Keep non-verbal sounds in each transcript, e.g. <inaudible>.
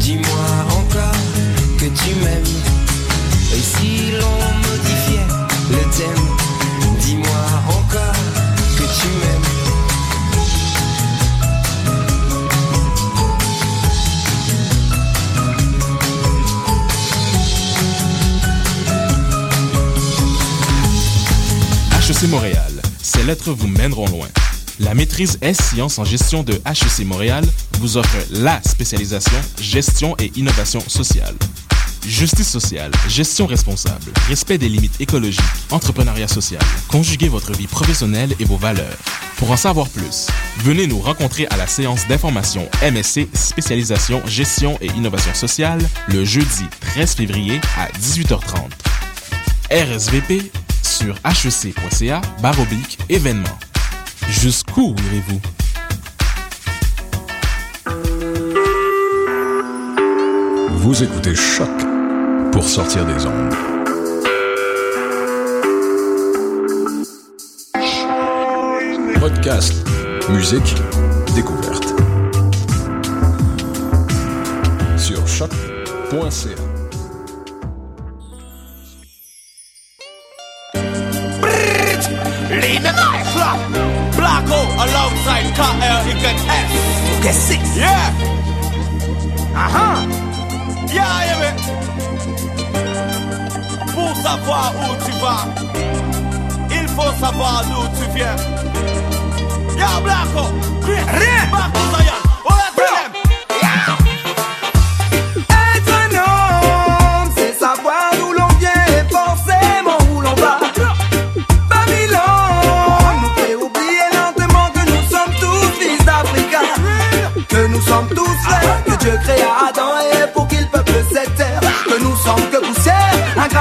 Dis-moi encore que tu m'aimes. Et si l'on modifiait le thème, dis-moi encore que tu m'aimes. HEC Montréal, ces lettres vous mèneront loin. La maîtrise S-Sciences en gestion de HEC Montréal vous offre la spécialisation gestion et innovation sociale. Justice sociale, gestion responsable, respect des limites écologiques, entrepreneuriat social. Conjuguez votre vie professionnelle et vos valeurs. Pour en savoir plus, venez nous rencontrer à la séance d'information MSC spécialisation gestion et innovation sociale le jeudi 13 février à 18h30. RSVP sur hec.ca baroblique événement. Jusqu'où irez-vous? Vous écoutez Choc pour sortir des ondes. Podcast, musique, découverte. Sur choc.ca. alongside KL Egan S. Get six. Yeah. Aha. Yeah, yeah. Pour savoir où tu vas, il faut savoir d'où tu viens. Yeah, Blacko. Rien. To Zion. Oh, let's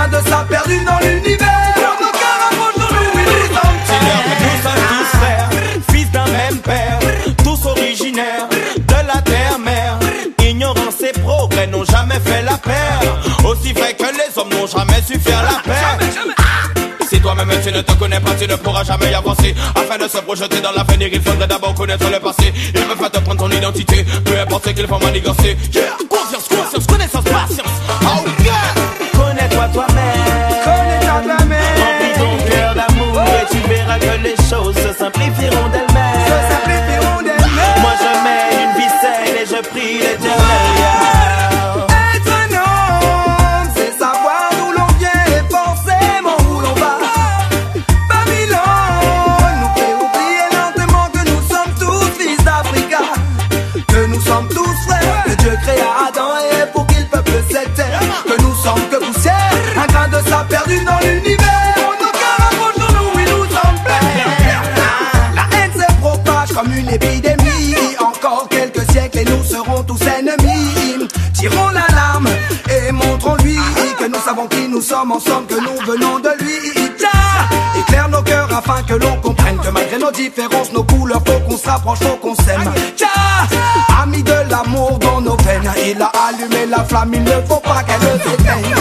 de sable perdu dans l'univers. Nos cœurs que nous sommes tous frères, fils d'un même père, tous originaires de la terre-mère. Ignorance et progrès n'ont jamais fait la paire. Aussi vrai que les hommes n'ont jamais su faire la paix. Si toi-même tu ne te connais pas, tu ne pourras jamais y avancer. Afin de se projeter dans l'avenir, il faudrait d'abord connaître le passé. Il me faut te prendre ton identité, peu importe ce qu'il faut manigancer. Yeah. Confiance, conscience, connaissance, patience. Choses se simplifieront d'elles-mêmes. Se simplifieront d'elles-mêmes. Moi je mets une saine et je prie l'éternel. yeah. Sommes, en somme que nous venons de lui. Éclaire nos cœurs afin que l'on comprenne que malgré nos différences, nos couleurs, faut qu'on se rapproche, faut qu'on s'aime. Tcha Ami de l'amour dans nos veines, il a allumé la flamme, il ne faut pas qu'elle s'éteigne.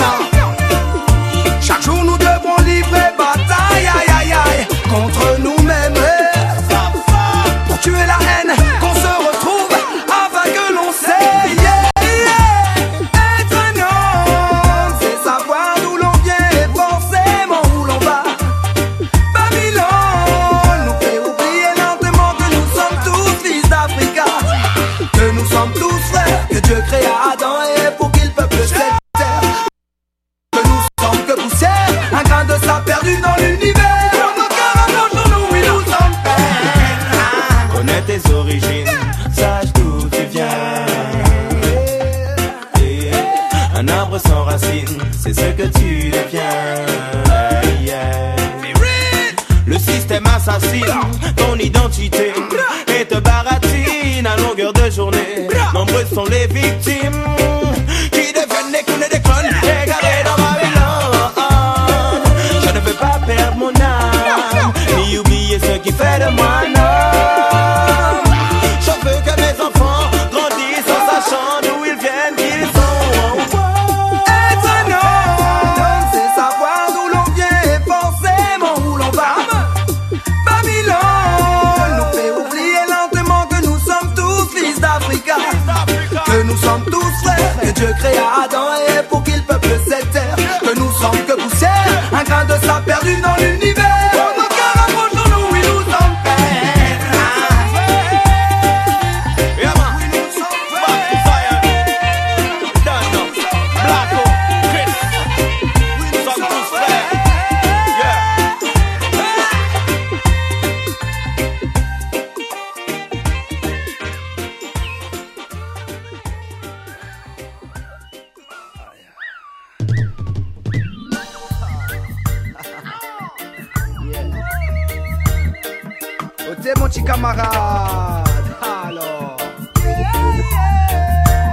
Oh, t'es mon petit camarade. Alors.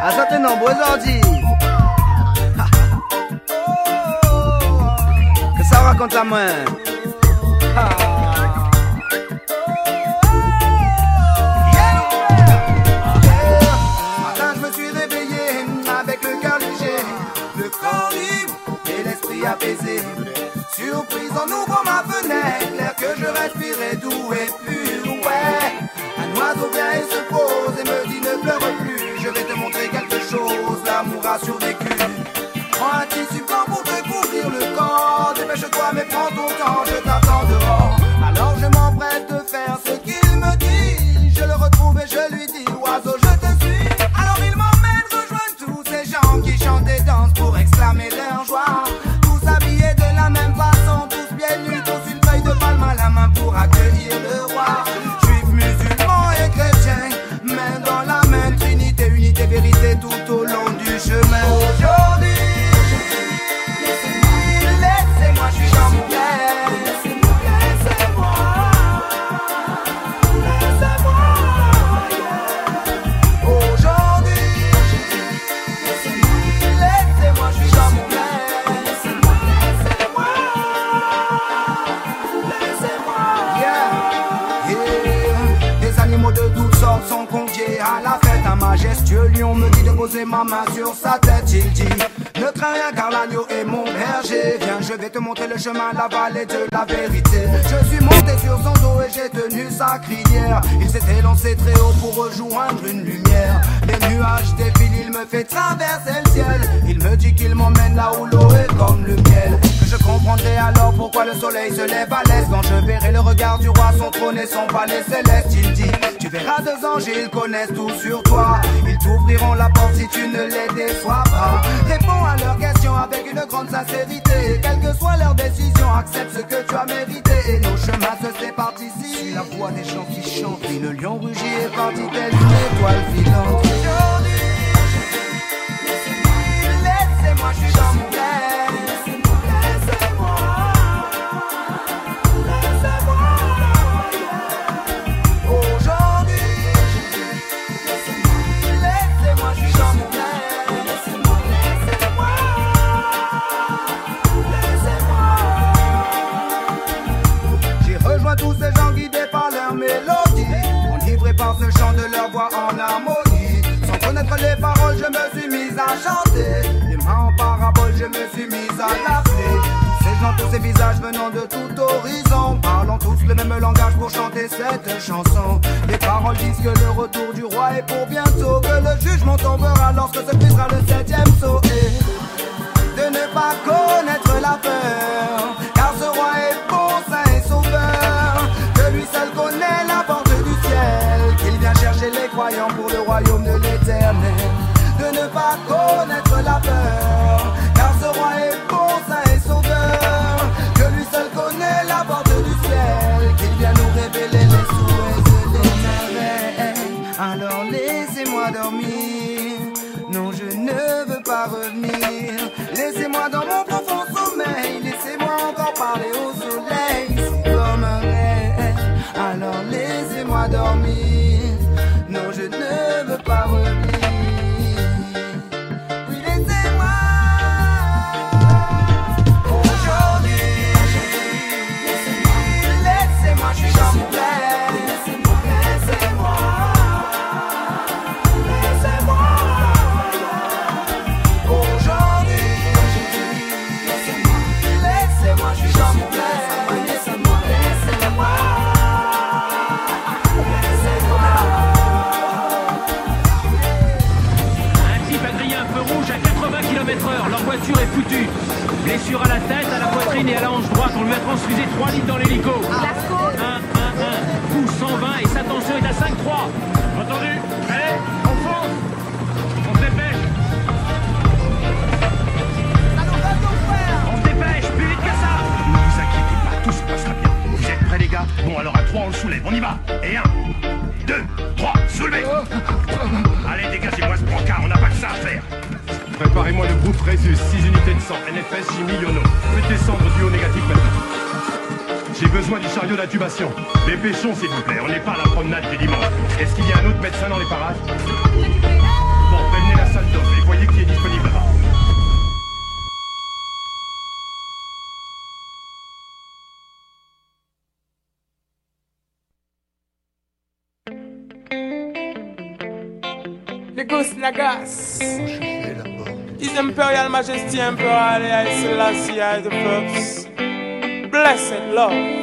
À ça, nombreux ordi. Que ça raconte la main. Matin, je me suis réveillé avec le cœur léger, le corps libre et l'esprit apaisé. Surprise en ouvrant ma fenêtre, l'air que je respirais doux et. do que isso chemin, la vallée de la vérité. Je suis monté sur son dos et j'ai tenu sa crinière. Il s'était lancé très haut pour rejoindre une lumière. Les nuages défilent, il me fait traverser le ciel. Il me dit qu'il m'emmène là où l'eau est comme le miel. Que je comprendrai alors pourquoi le soleil se lève à l'est. Quand je verrai le regard du roi, son trône et son palais céleste. Verras deux anges, ils connaissent tout sur toi. Ils t'ouvriront la porte si tu ne les déçois pas. Réponds à leurs questions avec une grande sincérité. Quelle que soit leur décision, accepte ce que tu as mérité. Et nos chemins se séparent ici. La voix des gens qui chantent. Et le lion rugit est parti telle une étoile filante. Connaître les paroles, je me suis mise à chanter. Les mains en parabole, je me suis mise à l'appeler. Ces gens, tous ces visages venant de tout horizon, parlant tous le même langage pour chanter cette chanson. Les paroles disent que le retour du roi est pour bientôt, que le jugement tombera lorsque se brisera le septième saut. Et de ne pas connaître la peur, Transfusé 3 litres dans l'hélico. 1, 1, 1. Pouce 120 et sa tension est à 5,3. Entendu Allez, on fonce On se dépêche On se dépêche, plus vite que ça Ne vous inquiétez pas, tout se passera bien. Vous êtes prêts les gars? Bon alors à 3 on le soulève, on y va Et 1, 2, 3, soulevez Allez dégagez-moi ce brancard, on n'a pas que ça à faire Préparez-moi le groupe Résus, 6 unités de sang, NFS, Jimmy, Yono. Faites descendre du haut négatif maintenant. Besoin du chariot d'intubation. Dépêchons, s'il vous plaît, on n'est pas à la promenade du dimanche. Est-ce qu'il y a un autre médecin dans les parages Bon, prévenez la salle d'off et voyez qui est disponible là-bas. Les gosses Nagas. His Imperial Majesty Emperor Haile Selassie I the First. Blessed love.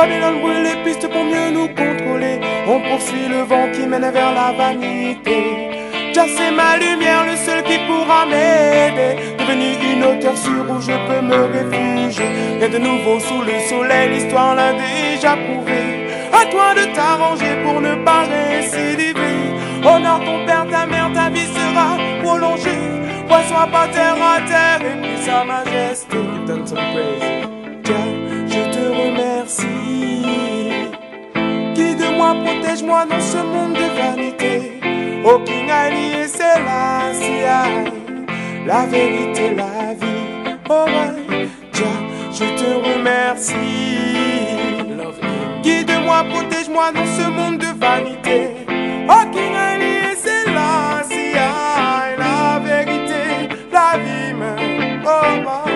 Brûle les pistes pour mieux nous contrôler. On poursuit le vent qui mène vers la vanité. Jah c'est ma lumière, le seul qui pourra m'aider. Devenu une hauteur sûre où je peux me réfugier. Rien de nouveau sous le soleil, l'histoire l'a déjà prouvé. À toi de t'arranger pour ne pas récidiver. Honore ton père, ta mère, ta vie sera prolongée. Vois, sois pas terre à terre et puis sa majesté. Donne praise. Protège-moi dans ce monde de vanité. Au King Ali et Selassie, la vérité, la vie. Oh ouais, Jah, je te remercie. Guide-moi, protège-moi dans ce monde de vanité. Oh King Ali et Selassie, la vérité, la vie même. Oh, oh.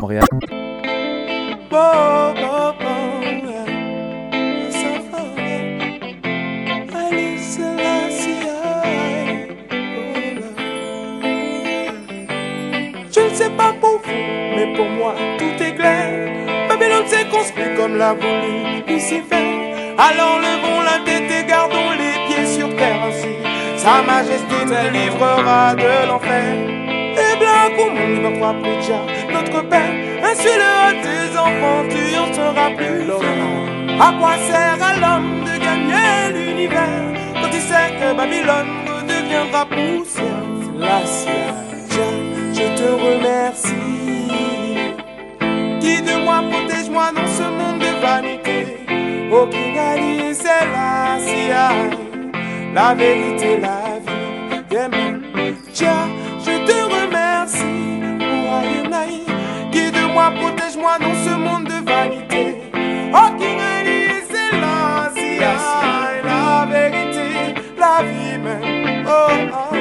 Montréal. Oh, oh, oh, construit comme l'a voulu Lucifer. Alors levons la tête et gardons les pieds sur terre ainsi. Sa majesté nous délivrera de l'enfer. Et monde, notre roi Prédia, notre père. Insulte tes enfants, tu en seras plus fier. À quoi sert à l'homme de gagner l'univers quand il sait que Babylone deviendra poussière? La Jah, je te remercie. Guide-moi, protège-moi dans ce monde de vanité. Ali, c'est la la vérité, la vie. Man. Jah, je te remercie pour Aïnaï. Guide-moi, protège-moi dans ce monde de vanité. Oh, King Ali, c'est la la vérité, la vie, même. Oh, oh.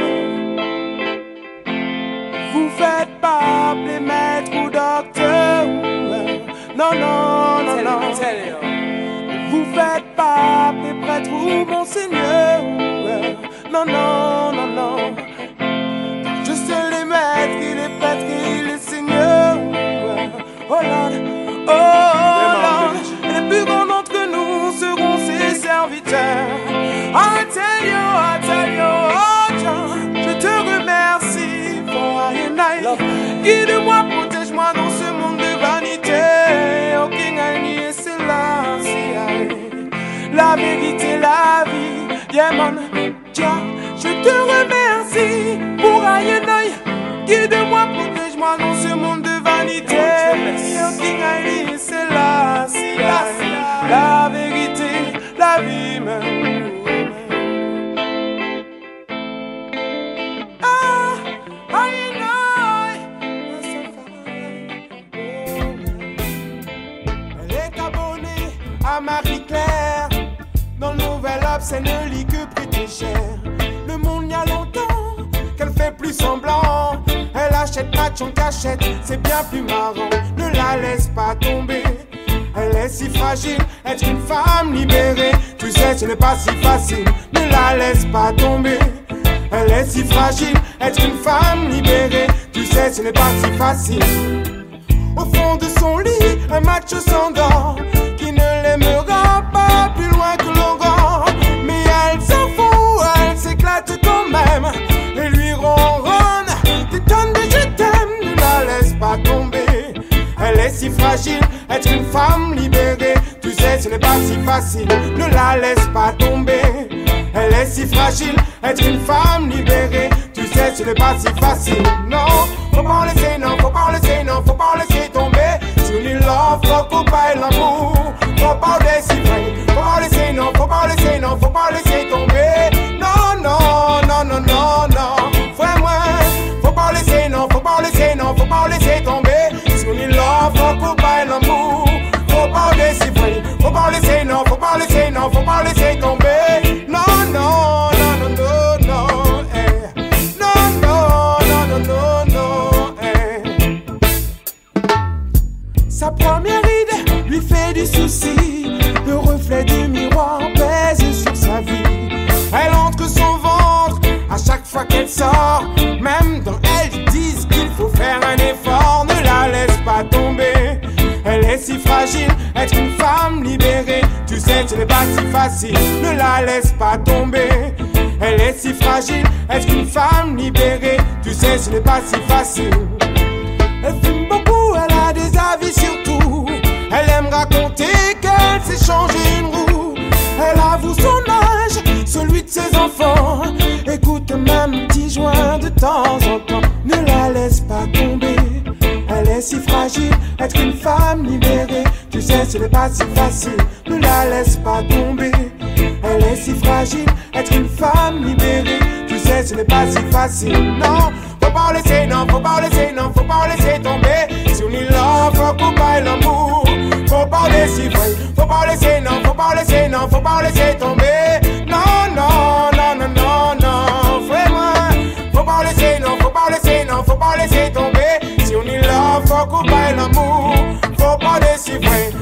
Vous faites pas appeler maître ou docteur. Non, non, non, non. Vous faites pas appeler prêtre ou monseigneur. Non, non, non, non. Je sais les maîtres, il est prêtre, il est seigneur. ouais. Oh Lord, oh Lord. Et les plus grands d'entre nous seront ses serviteurs. I tell you, I tell you, oh John, je te remercie pour I and I. Guide-moi, C'est la vie. Yeah, mon Dieu, je te remercie pour aïe Guide-moi, protège-moi, non seulement. Elle achète match en cachette, c'est bien plus marrant. Ne la laisse pas tomber. Elle est si fragile, être une femme libérée. Tu sais, ce n'est pas si facile. Ne la laisse pas tomber. Elle est si fragile, être une femme libérée. Tu sais, ce n'est pas si facile. Au fond de son lit, un match s'endort être une femme libérée. Tu sais, ce n'est pas si facile, ne la laisse pas tomber. Elle est si fragile, être une femme libérée. Tu sais, ce n'est pas si facile, non. Faut pas laisser, non, faut pas laisser, non, faut pas laisser tomber. Sur l'île, l'offre, faut pas l'amour, faut pas laisser. Laisser tomber. Non, non, non, non, non, non, eh. Non, non, non, non, non, non, eh. Sa première idée lui fait du souci. Le reflet du miroir pèse sur sa vie. Elle entre son ventre à chaque fois qu'elle sort. Même dans elle, disent qu'il faut faire un effort. Ne la laisse pas tomber. Elle est si fragile, n'est pas si facile. Ne la laisse pas tomber. Elle est si fragile, être une femme libérée? Tu sais, ce n'est pas si facile. Elle fume beaucoup, elle a des avis sur tout. Elle aime raconter qu'elle s'est changé une roue. Elle avoue son âge, celui de ses enfants. Écoute même un petit joint de temps en temps. Ne la laisse pas tomber. Elle est si fragile, être une femme libérée? Sais, ce n'est pas si facile. Ne la laisse pas tomber. Elle est si fragile, être une femme libérée. Tu sais, ce n'est pas si facile. Non, faut pas laisser, non, faut pas laisser, non, faut pas laisser tomber. Si on y l'a, faut couper l'amour. Faut pas laisser, faut pas laisser, non, faut pas laisser, non, faut pas laisser tomber. Non, non, non, non, non, non, fais-moi. Faut pas laisser, non, faut pas laisser, non, faut pas laisser tomber. Si on y l'a, faut l'amour. Faut pas laisser, faut pas laisser,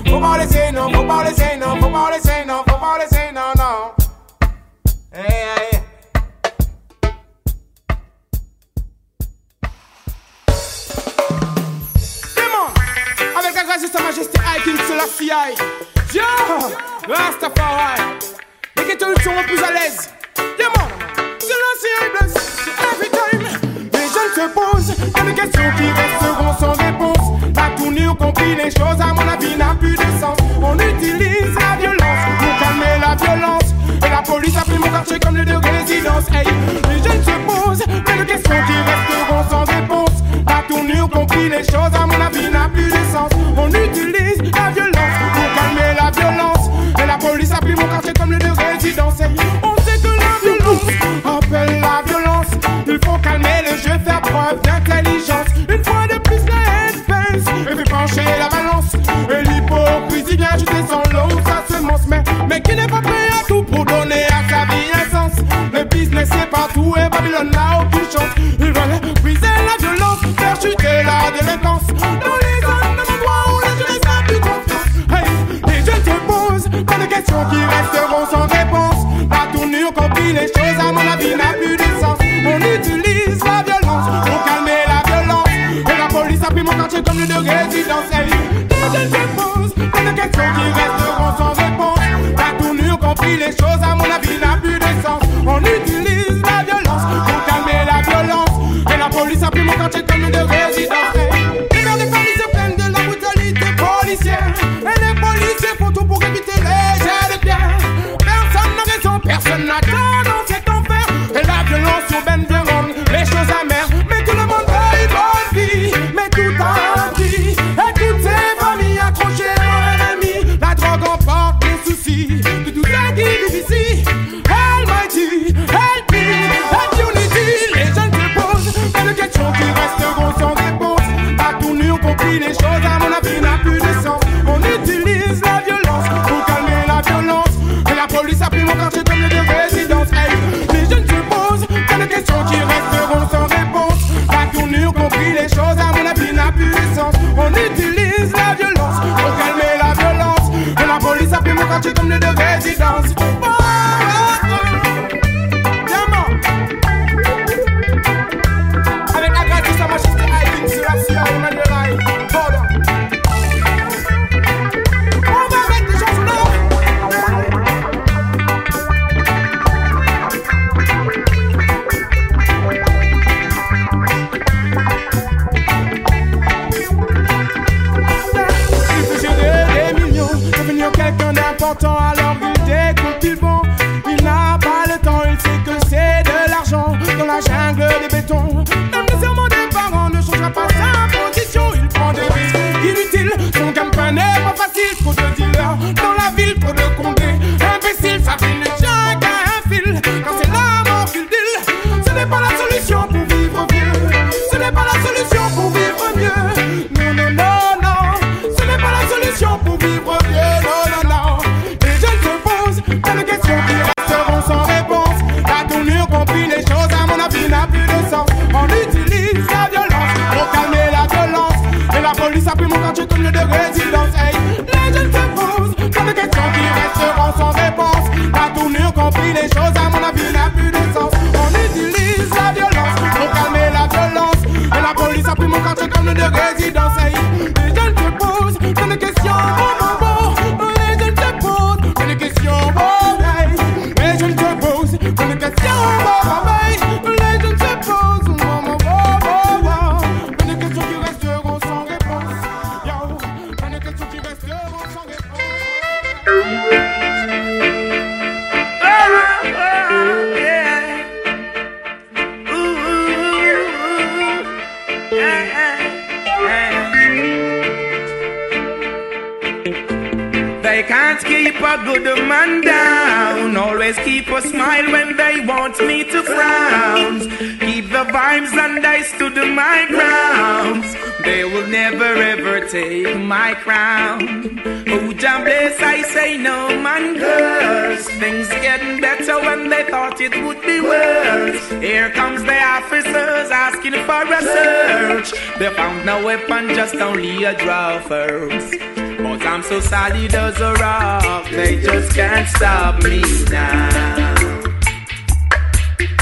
Solid as a rock, they just can't stop me now.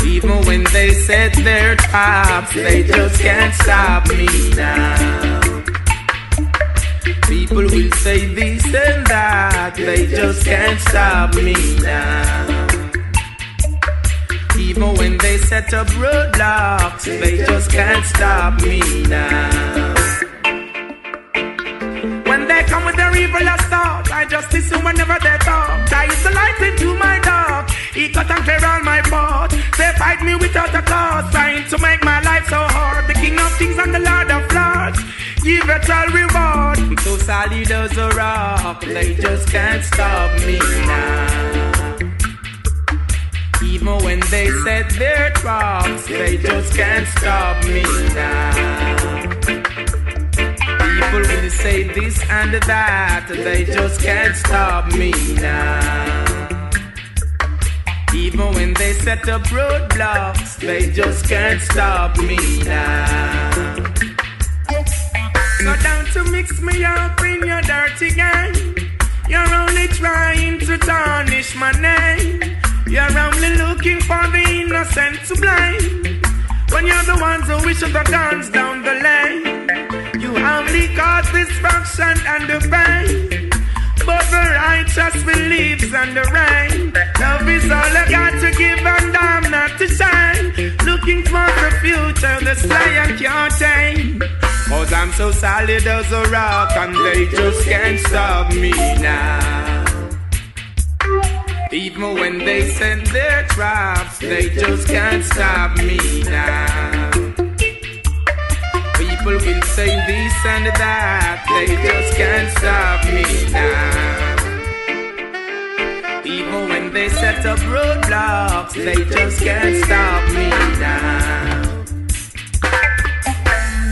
Even when they set their traps, they just can't stop me now. People will say this and that, they just can't stop me now. Even when they set up roadblocks, they just can't stop me now. Whenever they talk. I is the light into my dark. He cut and clear all my path. They fight me without a cause, trying to make my life so hard. The King of Kings and the Lord of Lords, give it all reward. So solid as a rock, they just can't stop me now. Even when they set their traps, they just can't stop me now. Say this and that, they just can't stop me now. Even when they set up roadblocks, they just can't stop me now. So down to mix me up in your dirty game. You're only trying to tarnish my name. You're only looking for the innocent to blame. When you're the ones who wish the guns down the lane. You only cause destruction and the pain. But the righteous believes in the rain. Love is all I got to give and I'm not to shine. Looking for the future, the sky can't tame. Cause I'm so solid as a rock and they just can't stop me now. Even when they send their traps, they just can't stop me now. People will say this and that, they just can't stop me now. Even when they set up roadblocks, they just can't stop me now.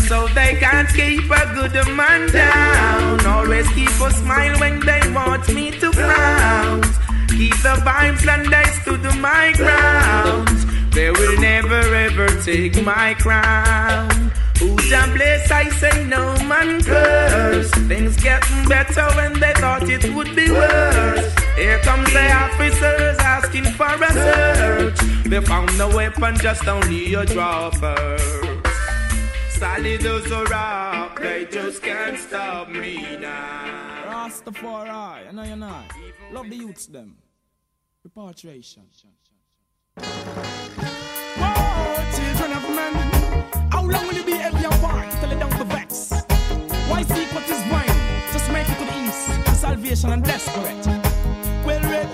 So they can't keep a good man down. Always keep a smile when they want me to frown. Keep the vibes and I stood my ground. They will never ever take my crown. Who's a bless? I say no man curse. Things getting better when they thought it would be worse. Here comes the officers asking for a search. They found no weapon, just only a draw first. Solid as a rock, they just can't stop me now. Rastafari, and I and I. Love the youths them. Repatriation. Oh, children of men, how long will you be empty and war? Tell it down to vex. Why seek what is mine? Just make it to the east. To salvation and desperate. Well read.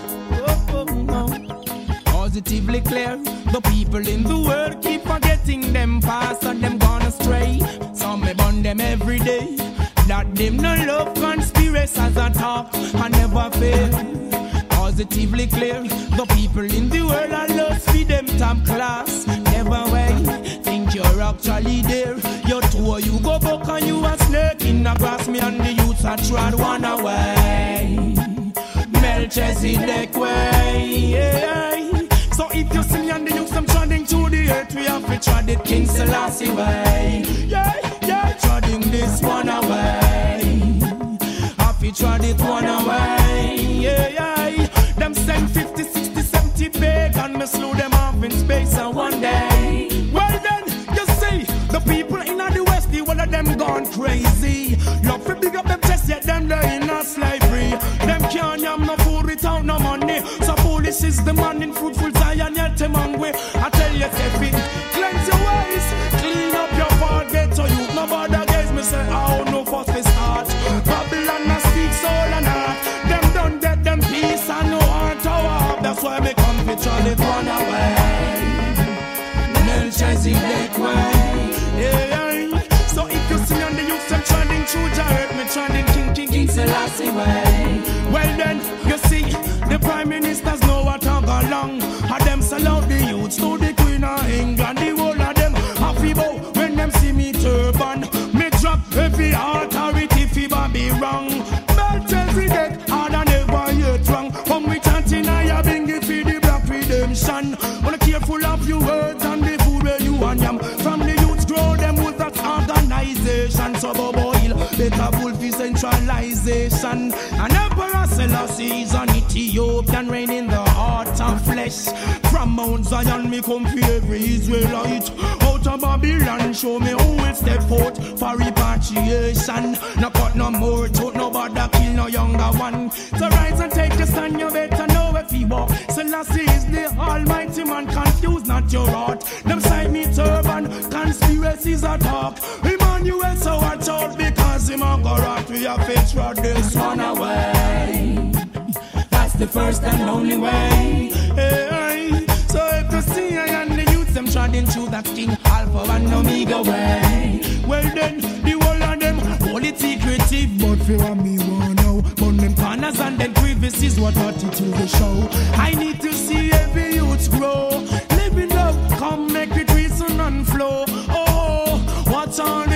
Oh, oh, no. Positively clear. The people in the world keep forgetting them past and them gone astray. Some may burn them every day. That them no love conspiracies and talk and never fail. Positively clear. The people in the world are lost for them time class. You're actually there. Your tour you go back and you a snake in the grass. Me and the youths are trod one away. Melchizedek way. Yeah. So if you see me and the youths, I'm treading to the earth. We have to tread it King Selassie way. Yeah, yeah, treading this one away. Slavery. Them can't yam no food without no money. So foolish is the man in fruitful Zion, yet them hungry. I tell you, Steffi, cleanse your ways, clean up your heart, get to you. No bother guys, me say, oh no fuss this heart. Babylon a speak soul and heart. Them don't get them peace and no heart to. That's why me come to try to Selassie way. Well then, you centralization. And Emperor Selassie is an Ethiopian reign in the heart of flesh. From Mount Zion, me come for every Israelite. Out of Babylon, show me who will step out for repatriation. No cut no more, to nobody kill no younger one. So rise and take your stand, you better know if you walk. Selassie is the almighty man, confuse not your heart. Them side me turban, conspiracies are talk. Emmanuel, so watch out because him a go rot. We have to throw this one away. That's the first and only way. Hey, so if you see I and the youths, them treading through that King Alpha and Omega way. Well then, the whole of them hold it secretive, but for what me want now. Burn them corners and then crevices, what attitude they show. I need to see every youth grow. Living love, come make it reason and flow. Oh, what's on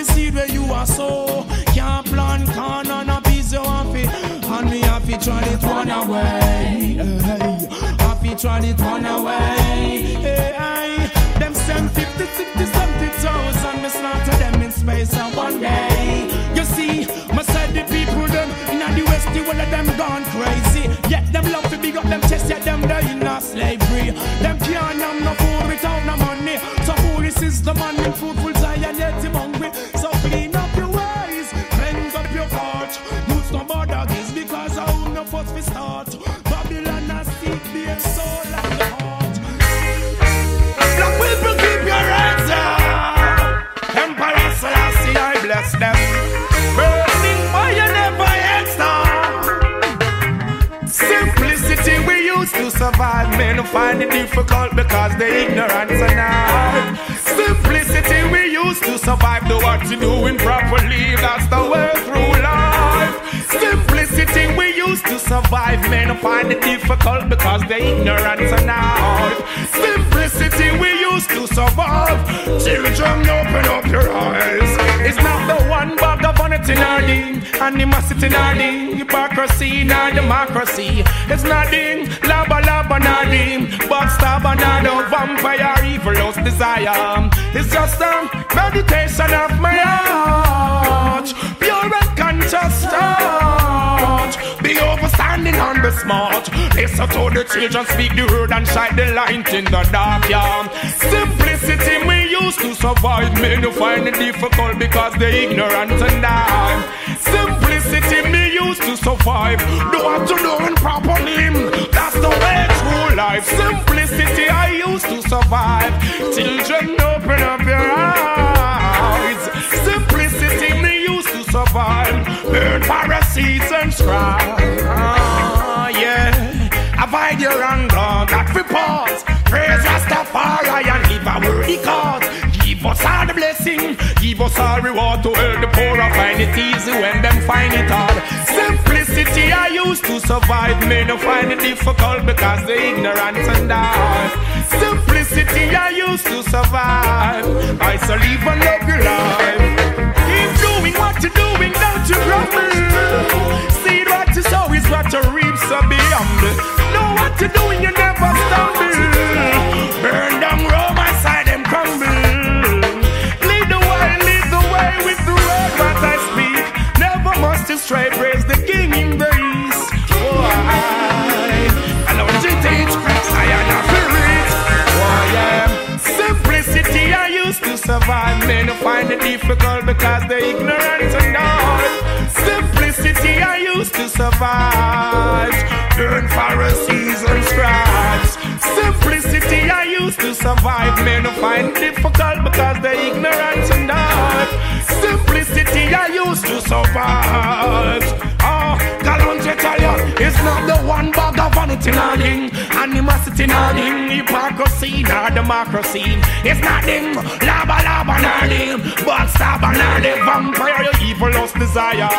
so? Can't plant corn on a piece you want and me to try it one away. Hey, to try it one away. Hey, hey. Them send 50, 60, 70,000, me slaughter them in space and one day. You see, me said the people them in the west, the whole of them gone crazy. Yet them love to big up them chest, yet them they in a slavery. Them survive. Men find it difficult because they ignorant tonight. Simplicity we used to survive. Do what you doing properly. That's the way through life. Simplicity we used to survive. Men find it difficult because they ignorant tonight. Simplicity we used to survive. Children, open up your eyes. It's not the one bag of vanity nor the animosity nor the hypocrisy nor democracy. It's not nothing, lava lava nor the backstabber nor the vampire evil's desire. It's just a meditation of my heart. Pure and conscious thought. Be overstanding and be smart. Listen to the children speak the word and shine the light in the dark, yeah. Simplicity we used to survive. Men who find it difficult because they ignorant and die. Simplicity me used to survive. Do what you doing properly. That's the way through life. Simplicity I used to survive. Children, open up your eyes. Simplicity me used to survive. Burn Pharisees and scribes. Ah, yeah. Avoid your anger, that report. praise Rastafari and live worthy cause. Give us all the blessing, give us all reward to help the poor and find it easy when them find it hard. Simplicity I used to survive, me no find it difficult because the ignorance and doubt. Simplicity I used to survive, I so live and love your life. What you're doing, don't you grumble. See what you sow is what you reap, so be humble. Know what you're doing, you never stumble. Burn down Men find it difficult because they're ignorant and all. Simplicity I used to survive. Burn Pharisees and scribes. Simplicity I used to survive. Men find it difficult because they're ignorant and all. Simplicity I used to survive. Tell you, it's not the one bag of vanity nothing, animosity nothing, hypocrisy nor democracy. It's not them, lava lava nor them, backstabber nor the vampire, your evil lust desire.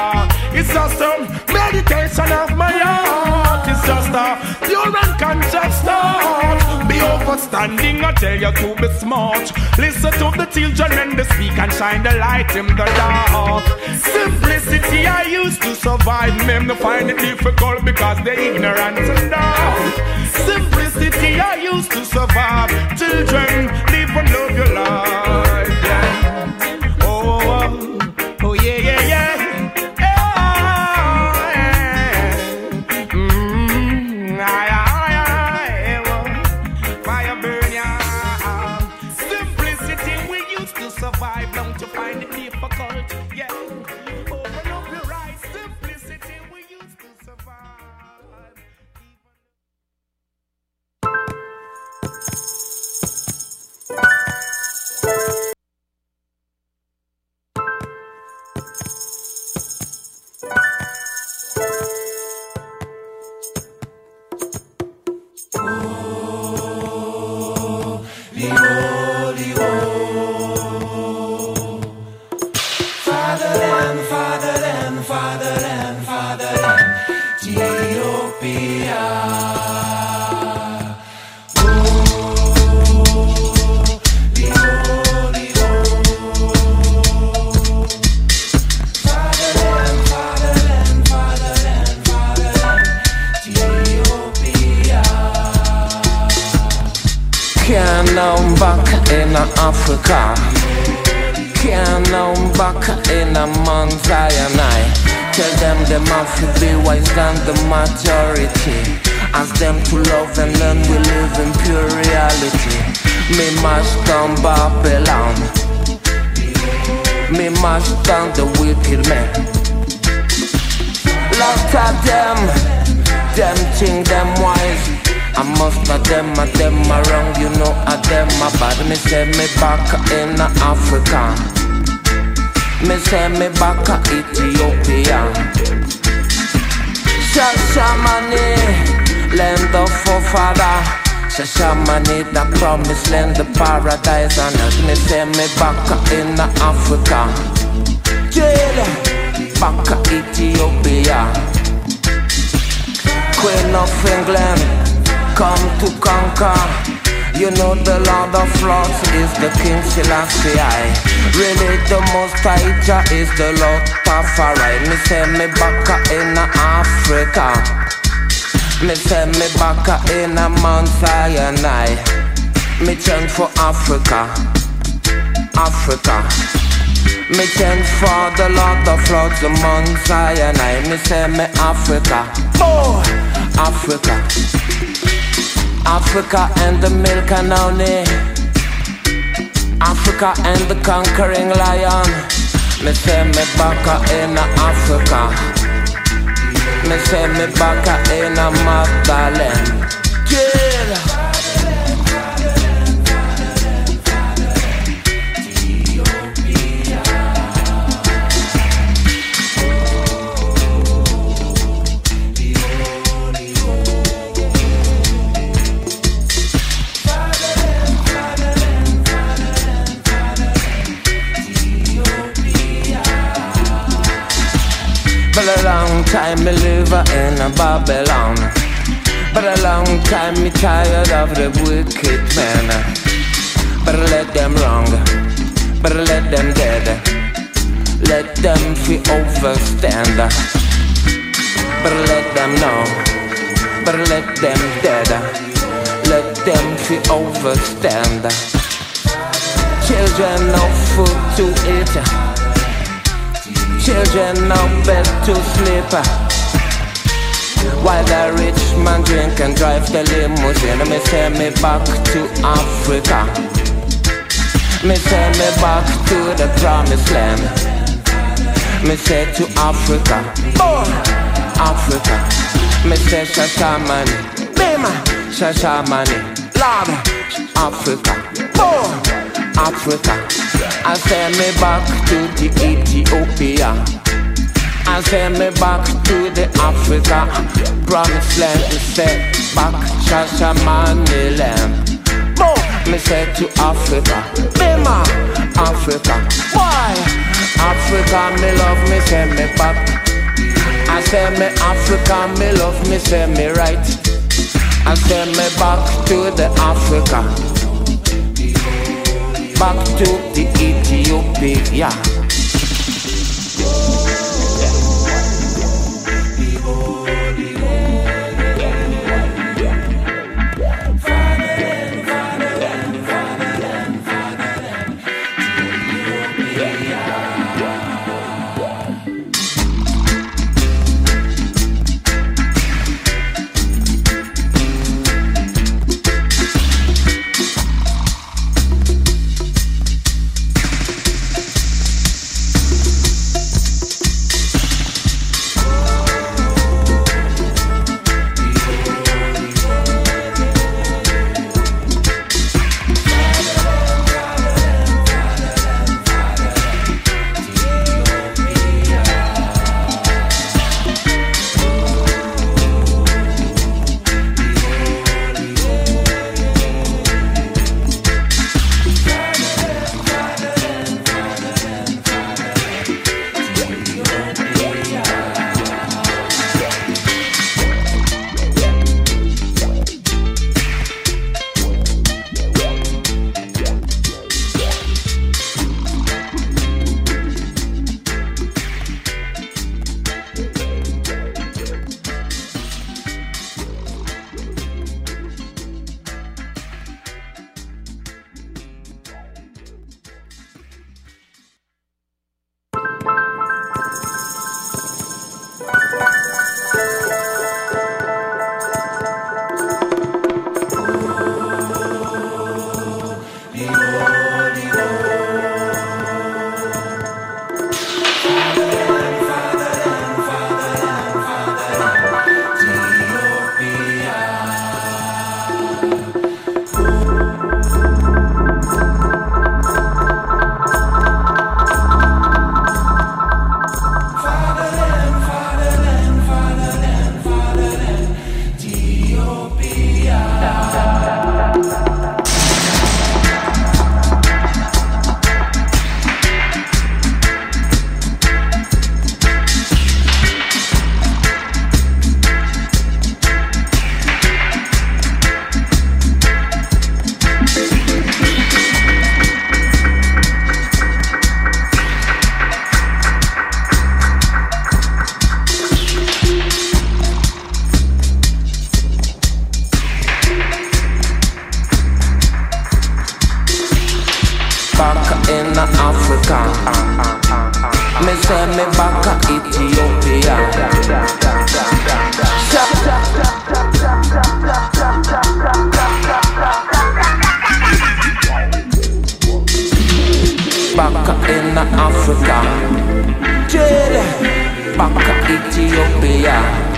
It's just a meditation of my heart. It's just a pure and conscious thought. Overstanding, I tell you to be smart. Listen to the children when they speak and shine the light in the dark. Simplicity I used to survive, men to find it difficult because they're ignorant and dark. Simplicity I used to survive. Children, live and love your life. Shashamani, land of forefather. Shashamani, the promised land, the paradise on earth. Me say me back in Africa. Jail, back Ethiopia. Queen of England, come to conquer. You know the Lord of Lords is the King Selassie. Really the most Jah is the Lord Tafari. Me say me back in Africa. Me say me back in Mount Sinai. Me change for Africa. Africa. Me change for the Lord of Lords, the Mount Sinai. Me say me Africa. Oh, Africa. Africa and the milk and honey. Africa and the conquering lion. Me say me back in Africa. Me say me back in Magdalene. Time me live in a Babylon. But a long time me tired of the wicked men. But let them wrong, but let them dead. Let them fi overstand. But let them know, but let them dead. Let them fi overstand. Children no food to eat. Children no bed to sleep. Ah. <laughs> While the rich man drink and drive the limousine, me send me back to Africa. Me send me back to the promised land. Me say to Africa, oh, Africa. Me say Shashamani, Bima, Shashamani, Lord, Africa, oh, Africa. I say me back to the Ethiopia. I send me back to the Africa. Promised land to set back. Shashamani land Boom, me say to Africa Bima, Africa. Why? Africa, me love me, send me back. I say me Africa, me love me, send me right. I send me back to the Africa Back to the Ethiopia Say me back Ethiopia. Back in Africa. Jade. Back Ethiopia.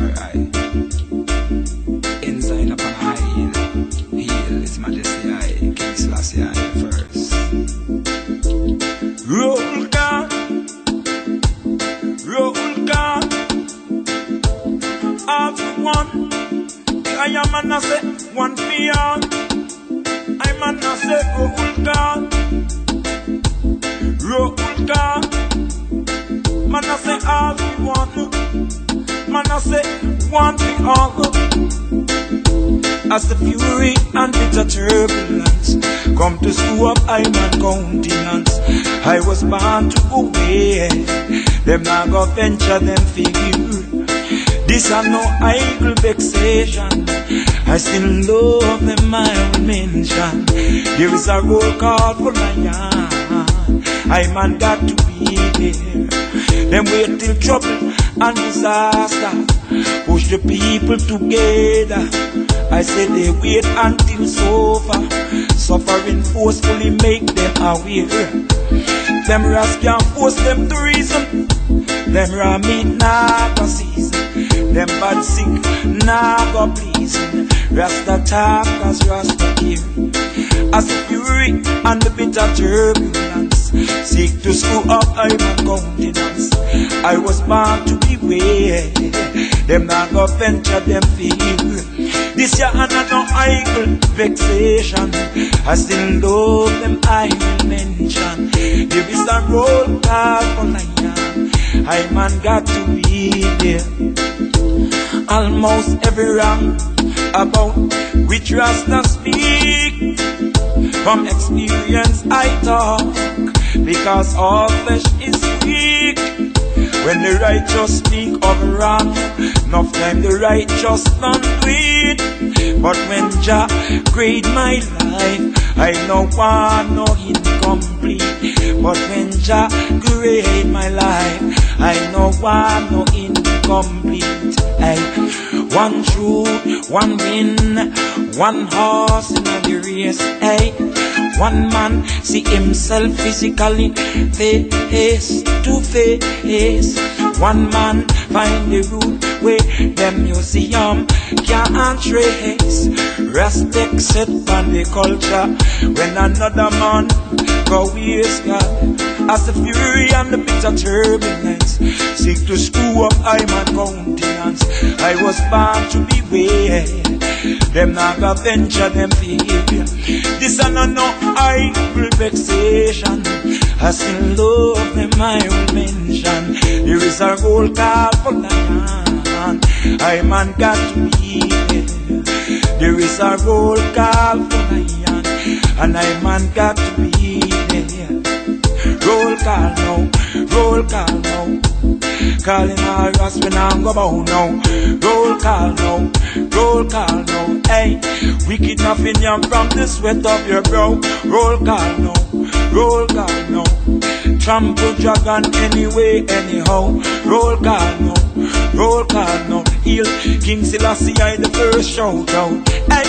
Rastafari. Venture them figure. This are no idle vexation. I still love them I will mention. There is a roll call for lion. I man got to be there. Them wait till trouble and disaster push the people together. I say they wait until over. Suffering forcefully make them aware. Them ras can't force them to reason. Them raw meat nah go season. Them bad sick nah go pleasing. Rasta talk as Rasta hear. As the fury and the bitter turbulence seek to screw up I'm countenance. I was born to be beware. Them not go venture them fear. This year another idle vexation. I still love them I will mention. There is a roll call for lion. I man got to be there. Almost every round about which Rasta speak. From experience I talk because all flesh is weak. When the righteous speak of wrong, enough time the righteous don't do. But when Jah create my life, I no want no incomplete. But when Jah create my life, I no want no incomplete. Hey, one truth, one win, one horse in the race. Hey, one man see himself physically face to face. One man find the route where the museum can't trace. Respect set on the culture when another man go waste God. As the fury and the bitter turbulence seek to screw up I'm on countenance. I was born to be beware. Them not go venture them fear. This and no no idle vexation. I still love them I will mention. There is a roll call for lion. I man got to be there. There is a roll call for lion. And I man got to be. Roll call now, roll call now. Calling all us when I'm go bow now. Roll call now, roll call now. Hey, wicked nothing young from the sweat of your brow. Roll call now, roll call now. Trample dragon anyway, anyhow. Roll call now, roll call now. Heal King Selassie, I the first shout out. Hey,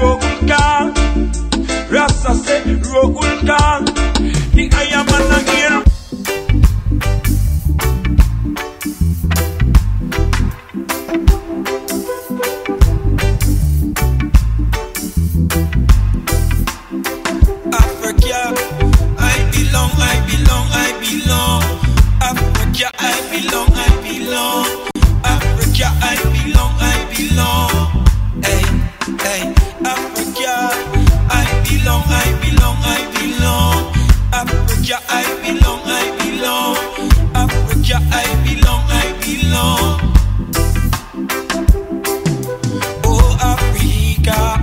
roll call. Rasta say, roll call. The I am an again. Africa, I belong, I belong. Africa, I belong, I belong. Oh, Africa,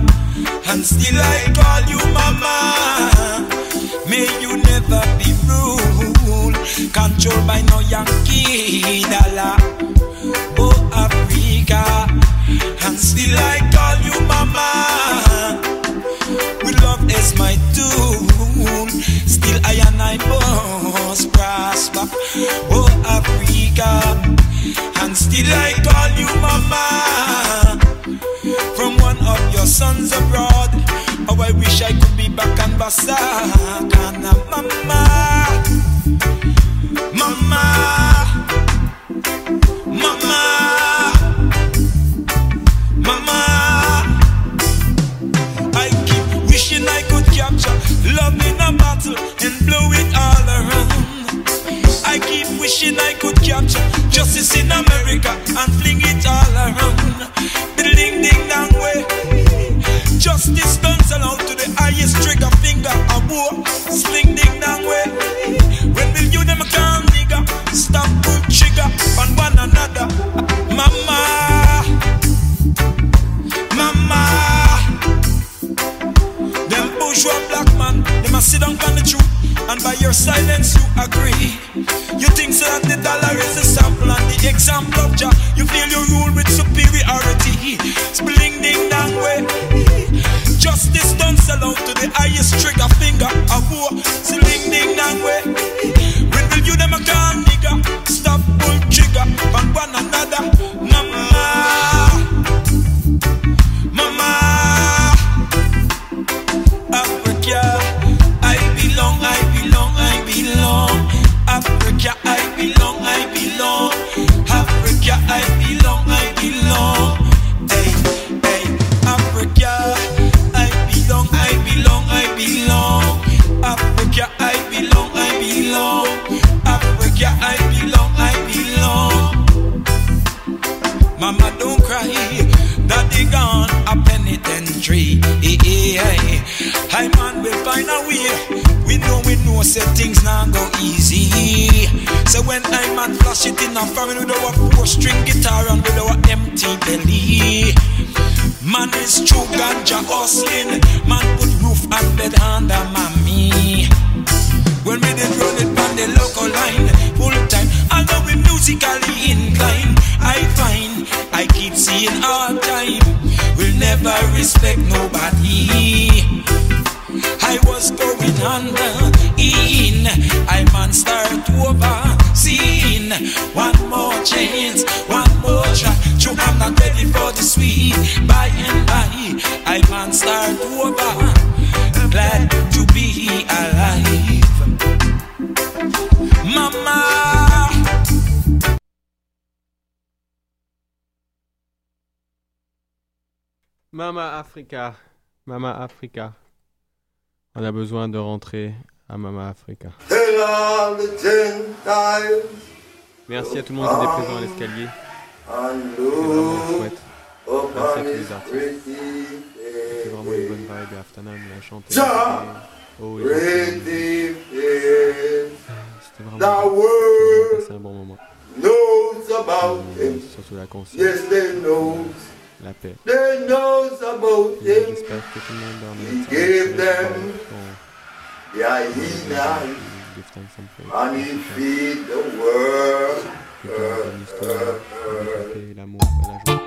and still I call you mama. May you never be ruled, controlled by no Yankee dollar. Oh, Africa, and still I call you mama. With love as my tool, and I prosper. Oh, Africa, and still I call you mama. From one of your sons abroad, oh, I wish I could be back and Basakana, mama, mama, mama, mama. I keep wishing I could capture love and blow it all around. I keep wishing I could capture justice in America and fling it all around. Ding ding dang way. Justice sell out to the highest trigger finger of war. Sling ding dang way. When will you them come nigga? Stop pull trigger on one another. Mama. And by your silence you agree. Africa, Mama Africa. On a besoin de rentrer à Mama Africa. Merci à tout le monde qui était présent à l'escalier. C'était vraiment chouette. Merci à tous les artistes. C'était vraiment une bonne vibe. Et Afternoon, il a chanté. Oh, et. C'était vraiment cool. On a passé un bon moment. surtout la conscience, Yes, they know. La paix. They knows about Et him. J'espère que tout le monde en He a gave them Bon, Yeah, he died. give thanks and praise. And he feed the world. Que Dieu nous bénisse tous, la paix, l'amour et la joie.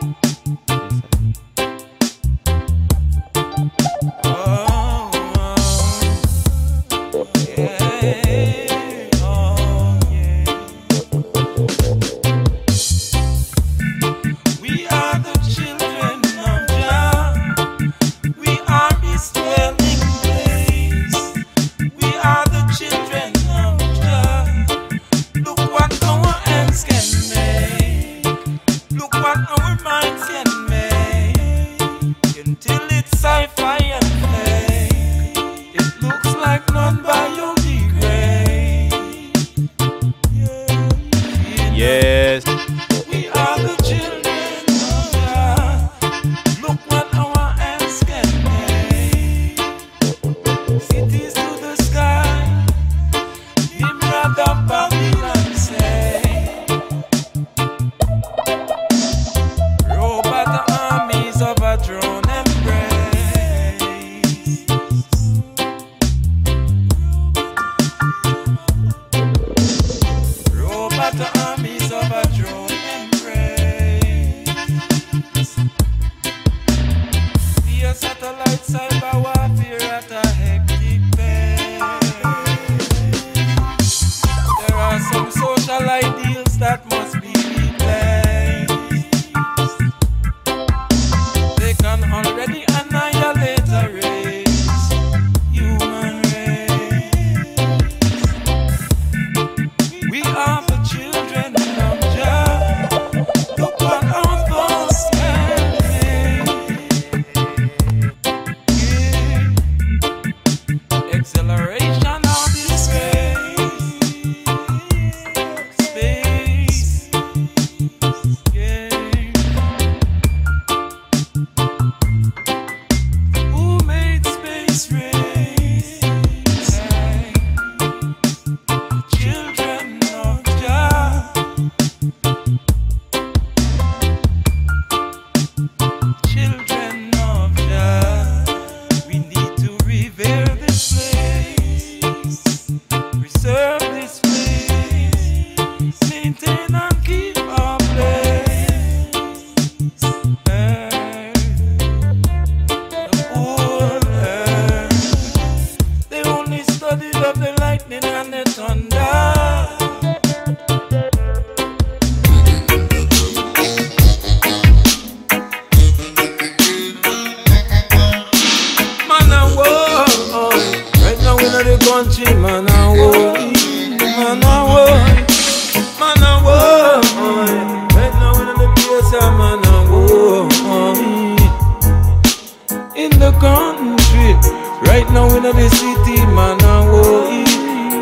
Now in the city, man a war,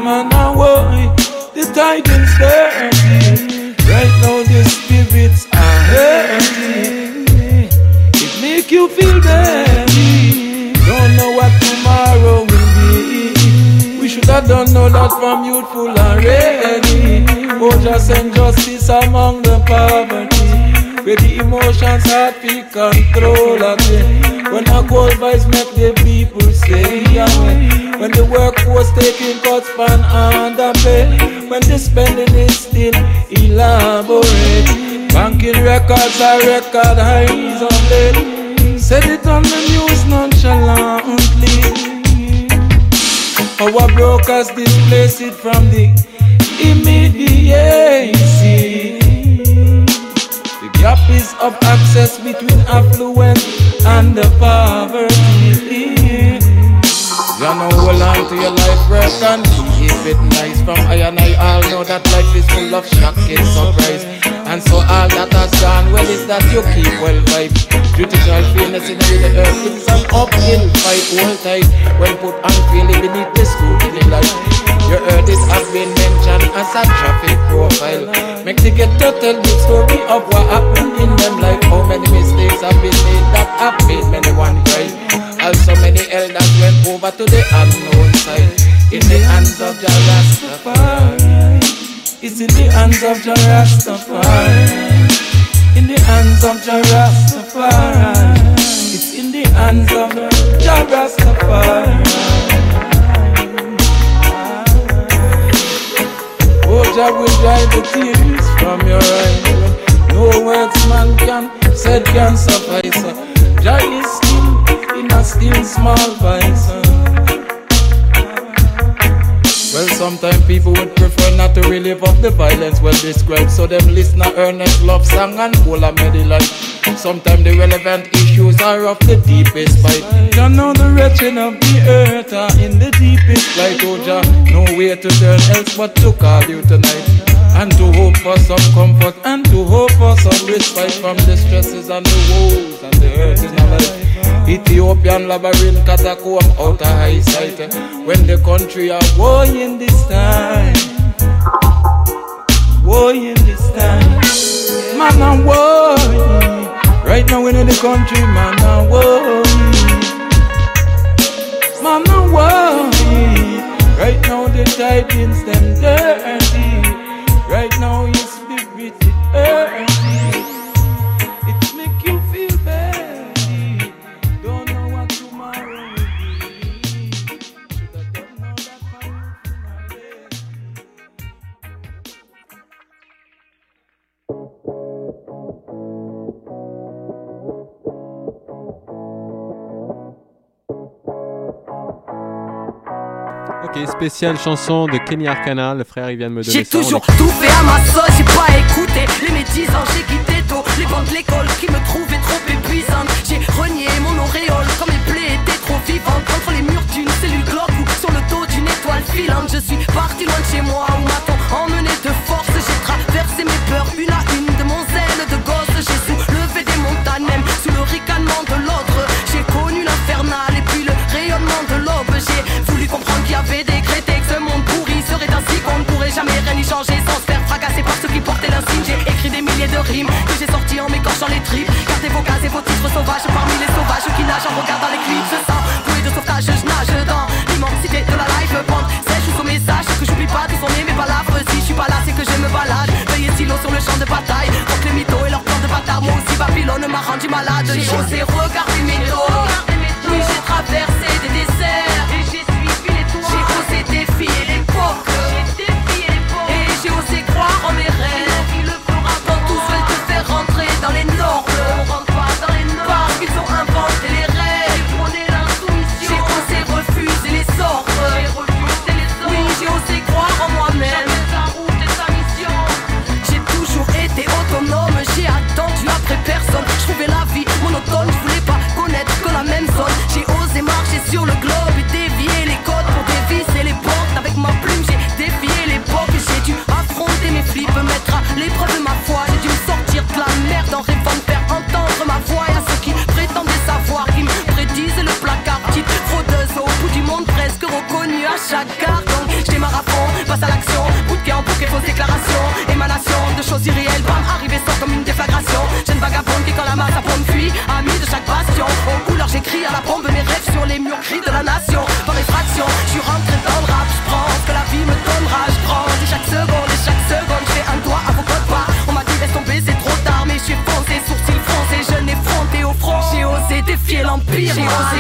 man a war. The tidings dirty, right now the spirits are hurting. It make you feel dirty. Don't know what tomorrow will be. We should have done all that from youthful already. Oh, just justice among the poverty. Where the emotions hard to control again. When a cold voice make the people stay away. When the workforce taking cuts pan underpay. When the spending is still elaborate. Banking records are record highs on it. Said it on the news nonchalantly. Our brokers displace it from the immediacy. The gap is of access between affluent and the poverty. You know, hold on to your life work and keep it nice. From I and I all know that life is full of shocking surprise. And so all that has gone well is that you keep well vibe. Judicial fairness in the earth, it's an uphill fight all tight. When put unfairly beneath the scrutiny light. Your earth is has been mentioned as a traffic profile. Make the get to tell the story of what happened in them life. How many mistakes have been made that have made many one cry. Also many elders went over to the unknown side. In the hands of Jah Rastafari. It's in the hands of Jah Rastafari. In the hands of Jah Rastafari. It's in the hands of Jah Rastafari. Jah will dry the tears from your eyes. No words man can said can suffice. Jah is still in a still small voice. Well, sometimes people would prefer not to relive of the violence well described, so them listen earnest love song and whole a melody like. Sometimes the relevant issues are of the deepest bite. You know the wretched of the earth are in the deepest light, oh Jah, nowhere to turn else but to call you tonight. And to hope for some comfort and to hope for some respite from the stresses and the woes and the hurt in our life. Ethiopian labyrinth catacomb out of high sight. When the country are war in this time, war in this time, man I'm worried. Right now we're in the country, man I'm worried. Man I'm worried. Right now the tidings them dirty. Spéciale chanson de Kenny Arcana, le frère il vient de me donner J'ai toujours tout fait à ma sauce, j'ai pas écouté les médisants, j'ai quitté tôt les bancs de l'école qui me trouvaient trop épuisantes. J'ai renié mon auréole quand mes plaies étaient trop vivantes contre les murs d'une cellule glauque ou sur le dos d'une étoile filante. Je suis parti loin de chez moi où m'a-t-on emmené de force? J'ai traversé mes peurs une à une de mon zèle jamais rien y changer sans se faire fracasser par ceux qui portaient l'insigne. J'ai écrit des milliers de rimes que j'ai sorties en m'écorchant les tripes. Gardez vos cases et vos titres sauvages parmi les sauvages qui nagent en regardant les clips. Je sens bouée de sauvetage, je nage dans l'immensité de la life. Bande sèche ou message que j'oublie pas de sonner mes palabres. Si je suis pas là, c'est que je me balade. Veuillez silo sur le champ de bataille. Contre les mythos et leurs plans de bâtard. Moi aussi, Babylone m'a rendu malade. J'ai osé regarder mes dos. Oui, j'ai traversé des déserts. chaque carton. Je démarre fond, passe à l'action. Coup de cœur en poker, fausse déclaration. Émanation de choses irréelles, bam, arrivé sans comme une déflagration. Jeune vagabonde qui, quand la masse à pompe fuit, ami de chaque passion. Au couleur, j'écris à la bombe mes rêves sur les murs gris de la nation. Par effraction, je suis rentré dans le rap. Je prends ce que la vie me donnera. Je prends de chaque seconde et chaque seconde. Je fais un doigt à vos codes pas. On m'a dit laisse tomber, c'est trop tard. Mais je suis foncé, sourcil français, je n'ai fronté au front. J'ai osé défier l'empire. J'ai osé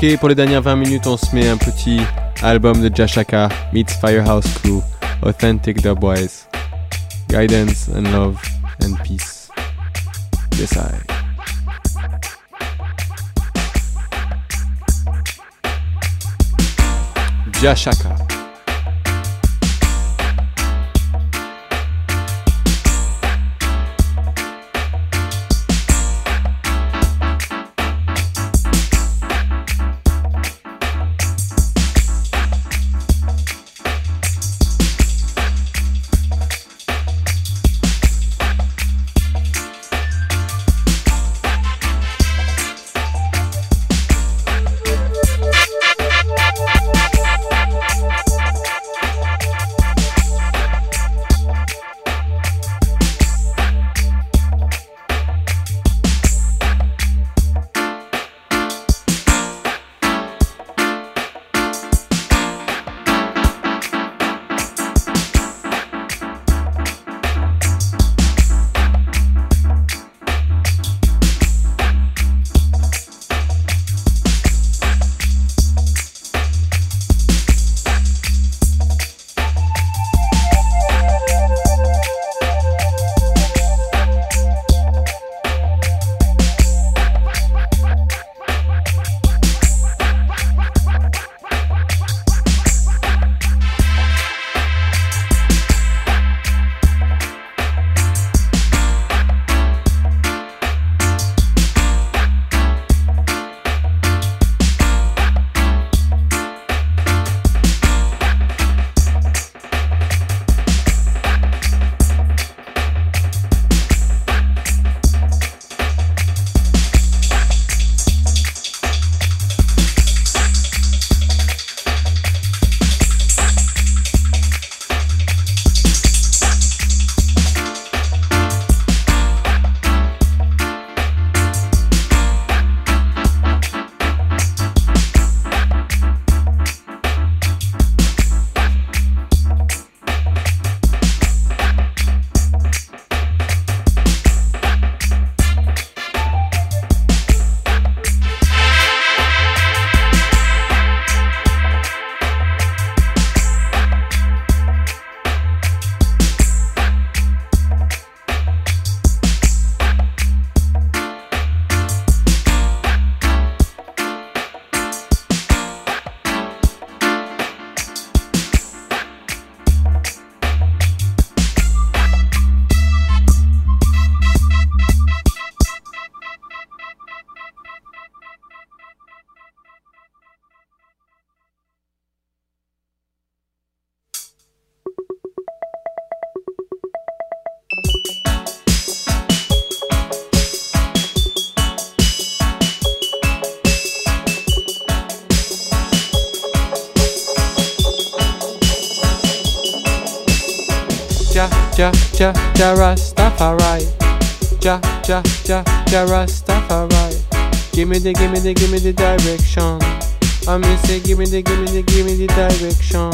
Ok, pour les dernières 20 minutes, on se met un petit album de Jashaka meets Firehouse Crew, Authentic Dubwise. Guidance and love and peace. Decide. Jashaka. Ja, ja. Ja, ja, Rastafari. Give me the, give me the, give me the direction. I me say, give me the, give me the, give me the direction.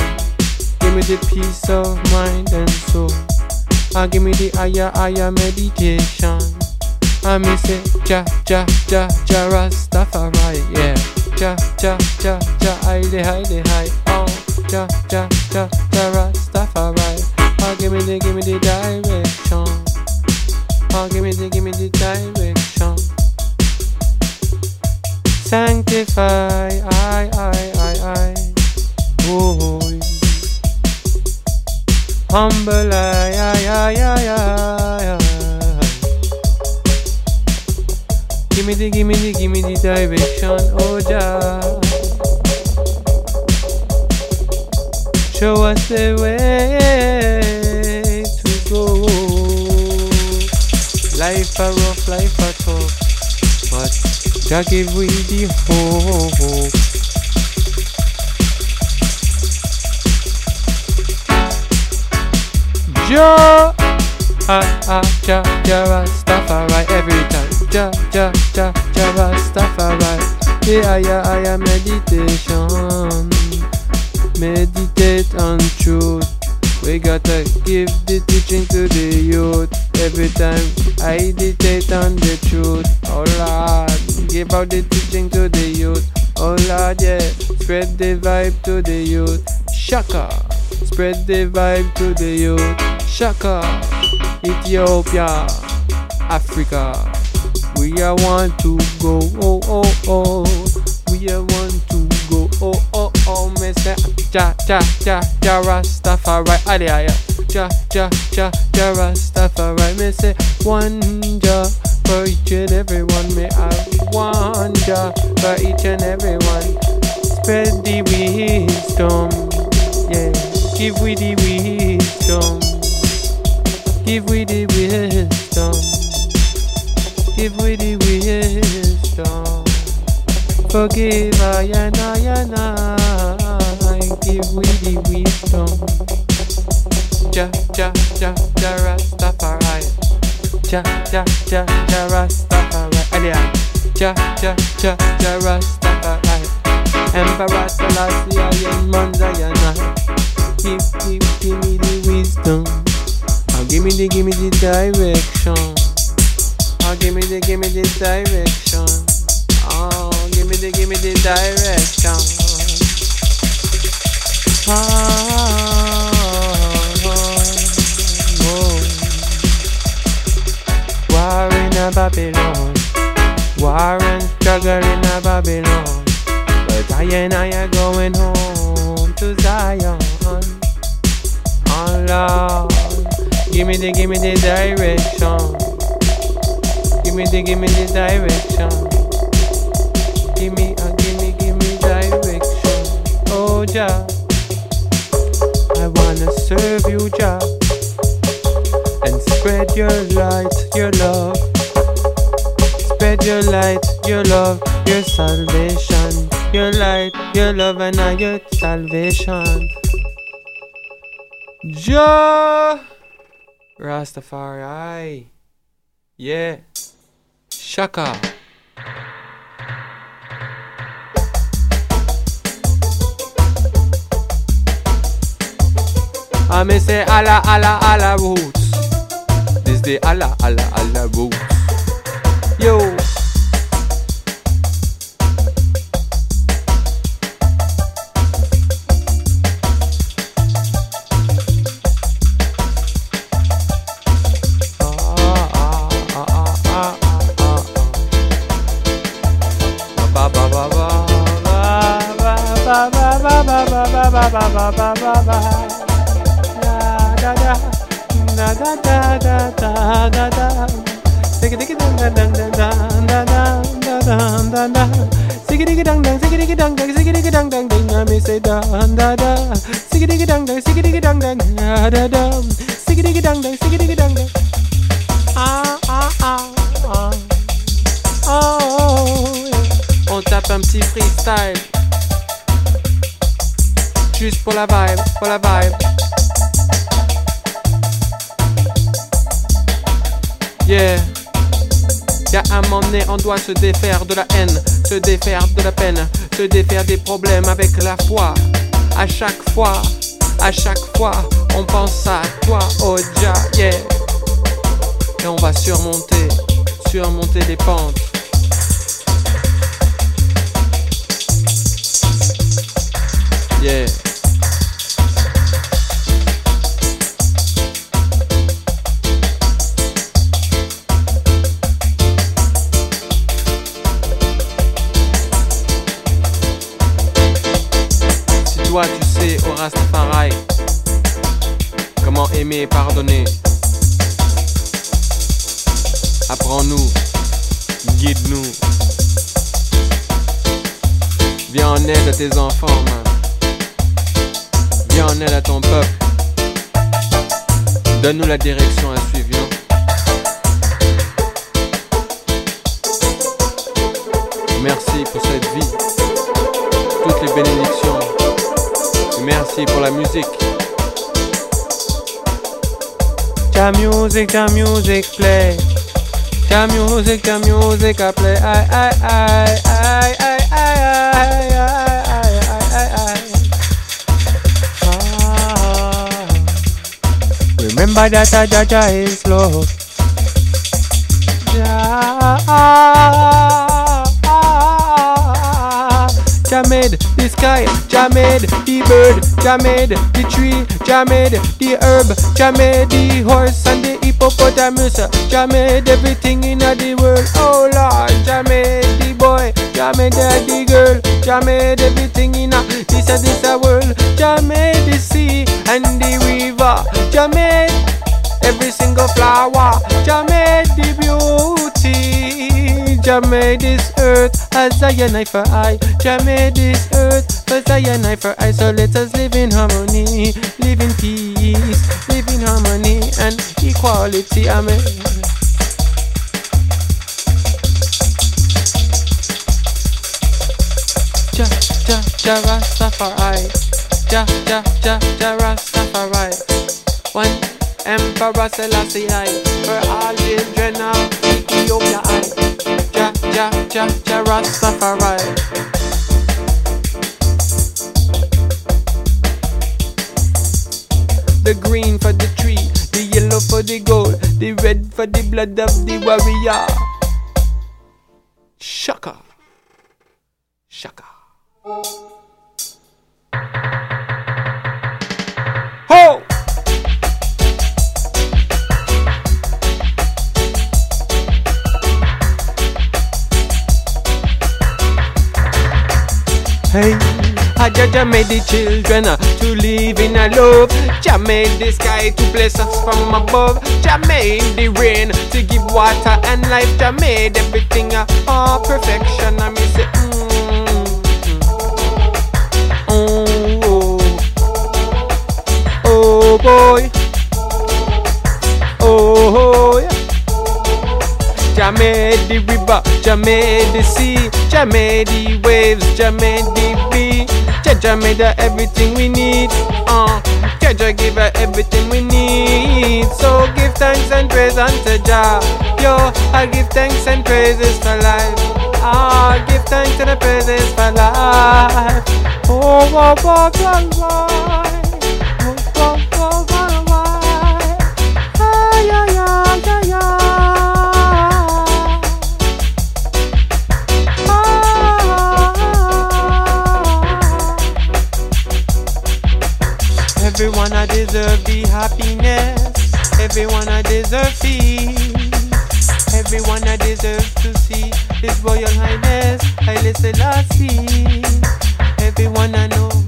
Give me the peace of mind and soul. Ah, I give me the higher, higher meditation. I me say, ja, ja, ja, ja, Rastafari, yeah. Ja, ja, ja, ja, hide, hide, hide, oh. Ja, ja, ja, ja, Rastafari. Me the, give me the direction. Oh, give me the, give me the direction. Sanctify, I, I, I, I. Oh, humble, I, I, I, I, I. Give me the, give me the, give me the direction, oh Jah. Show us the way go. Life a rough, life a tough, but Jah give we the hope. Jah, ah ah, Jah, Jah Rastafari every time. Jah, Jah, Jah, Jah Rastafari. Yeah, yeah, yeah, meditation. Meditate on truth. We gotta give the teaching to the youth. Every time I dictate on the truth. Oh Lord, give out the teaching to the youth. Oh Lord, yeah, spread the vibe to the youth. Shaka, spread the vibe to the youth. Shaka, Ethiopia, Africa. We are want to go, oh oh oh. We are want to go, oh oh oh. Say, ja ja ja ja Rastafari, adi aya. Ja ja ja ja Rastafari. Me say, ja for each and every one. Me one ja for each and every one. Spread the wisdom, yeah. Give we the wisdom. Give we the wisdom. Give we the wisdom. Forgive I and I and I. Give we the wisdom. Ja ja ja ja Rastafari. Ja ja ja ja Rastafari. Alia. Ja ja ja ja Rastafari. Emperor Selassie I and Manzayana. Give give give me the wisdom. Oh, give me the give me the direction. Oh, give me the, give me the direction. Oh, give me the, give me the direction. Ah, oh, oh, oh. War in Babylon, war and struggle in Babylon. But I are going home to Zion. Oh Lord, give me the, give me the direction. Give me the, give me the direction. Give me, uh, give me, give me direction. Oh Jah, I wanna serve you, Jah, and spread your light, your love. Spread your light, your love, your salvation, your light, your love, and now your salvation. Jah, Rastafari, yeah. Shaka. I may say Allah, Allah, Allah roots. This the Allah, Allah, Allah roots. Yo. Ba ba ba ba ba ba ba ba ba ba ba ba ba freestyle Juste pour la vibe, pour la vibe Yeah. Y'a un moment donné, on doit se défaire de la haine, se défaire de la peine, se défaire des problèmes avec la foi. À chaque fois, à chaque fois, on pense à toi, oh Jah, yeah. Et on va surmonter, surmonter les pentes. Yeah. Toi tu sais, au Rastafari, comment aimer et pardonner, apprends-nous, guide-nous. Viens en aide à tes enfants, man. Viens en aide à ton peuple. Donne-nous la direction à suivre. Merci pour cette vie, toutes les bénédictions. Pour la musique. Ta music, ta music play. Ta music, ta music I play. I, I, I, I, I, I, I, I, I. Ah. Remember that a Jaja is love. Jah, Jah made the sky, Jah made the bird, Jah made the tree, Jah made the herb, Jah made the horse and the hippopotamus, Jah made everything in the world. Oh Lord, Jah made the boy, Jah made the girl, Jah made everything in this a this a world. Jah made the sea and the river, Jah made every single flower. Jah made the beauty. Jah made this earth as I I for I. Jah made this earth as I I for I. So let us live in harmony, live in peace, live in harmony and equality. Amen. Jah, Jah, Jah Rastafari. Jah, Jah, Jah, Jah Rastafari. One Emperor Selassie I, for all children of Ethiopia I. Jah, Jah, Jah Rastafari. The green for the tree, the yellow for the gold, the red for the blood of the warrior. Shaka. Shaka. Hey, I Jah made the children uh, to live in a love. Jah made the sky to bless us from above. Jah made the rain to give water and life. Jah made everything uh, all perfection. I miss it. Mm, oh, oh, oh boy. Oh, yeah. Jah the river, Jah the sea, Jah the waves, Jah the bee. Jah everything we need. Uh, Jah Jah give us everything we need. So give thanks and praise unto Jah. Yo, I give thanks and praises for life. Ah, give thanks and praises for life. Oh, oh, oh, oh, oh. Oh, deserve the happiness. Everyone I deserve peace. Everyone I deserve to see His Royal Highness Haile Selassie. Everyone I know.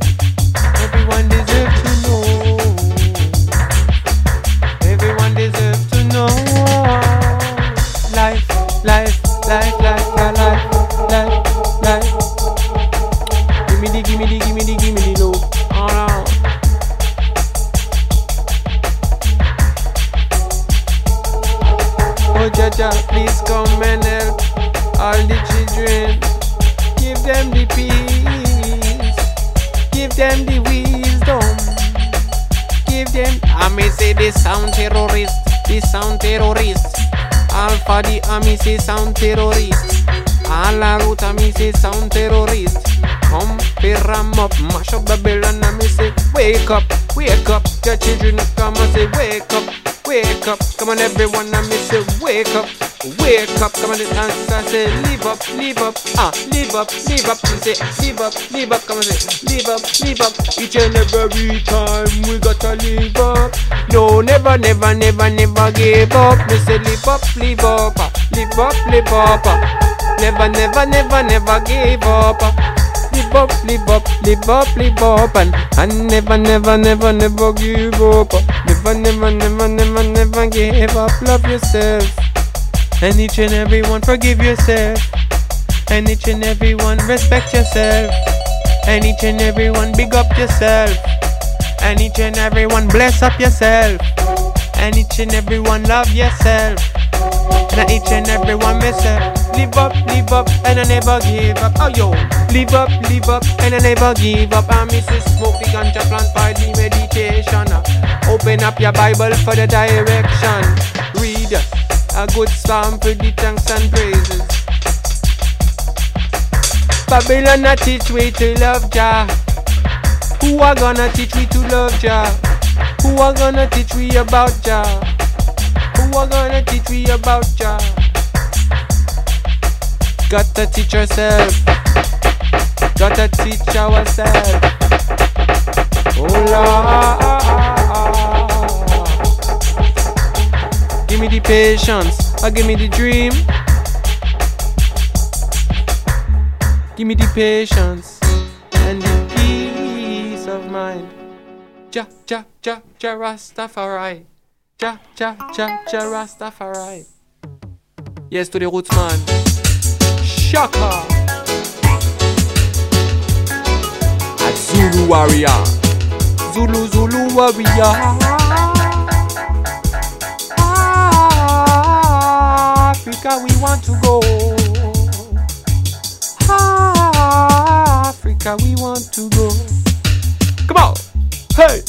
Alpha the ami c'est sound terrorist. À la route ami c'est sound terrorist. Come, ram up, mash up Babylon, ami say wake up, wake up. The children come and say wake up, wake up. Come on everyone, ami say wake up. Wake up, come on, answer say live up, live up, ah, live up, live up, and say live up, live up, come on, say live up, live up. Each and every time we gotta live up. No, never, never, never, never give up. Me say live up, live up, ah, live up, live up. ah. Never, never, never, never give up. ah. Live up, live up, live up, live up, and and never, never, never, never give up. ah. Never, never, never, never, never give up. Love yourself. And each and every one forgive yourself. And each and every one respect yourself. And each and every one big up yourself. And each and every one bless up yourself. And each and every one love yourself. And each and every one myself. Live up, live up, and I never give up. Oh yo, live up, live up, and I never give up. I miss to smoke the ganja plant the meditation. Open up your Bible for the direction. Read a good psalm for the thanks and praises. Babylon a teach we to love Jah. Who are gonna teach we to love Jah? Who are gonna teach we about Jah? Who are gonna teach we about Jah? Gotta teach ourselves. Gotta teach ourselves. Oh Lord. Give me the patience. Or give me the dream. Give me the patience and the peace of mind. Ja, ja, ja, ja, Rastafari. Ja, ja, ja, ja, Rastafari. Yes to the roots, man. Shaka. A Zulu warrior. Zulu, Zulu warrior. Africa, we want to go. Africa, we want to go. Come on, hey!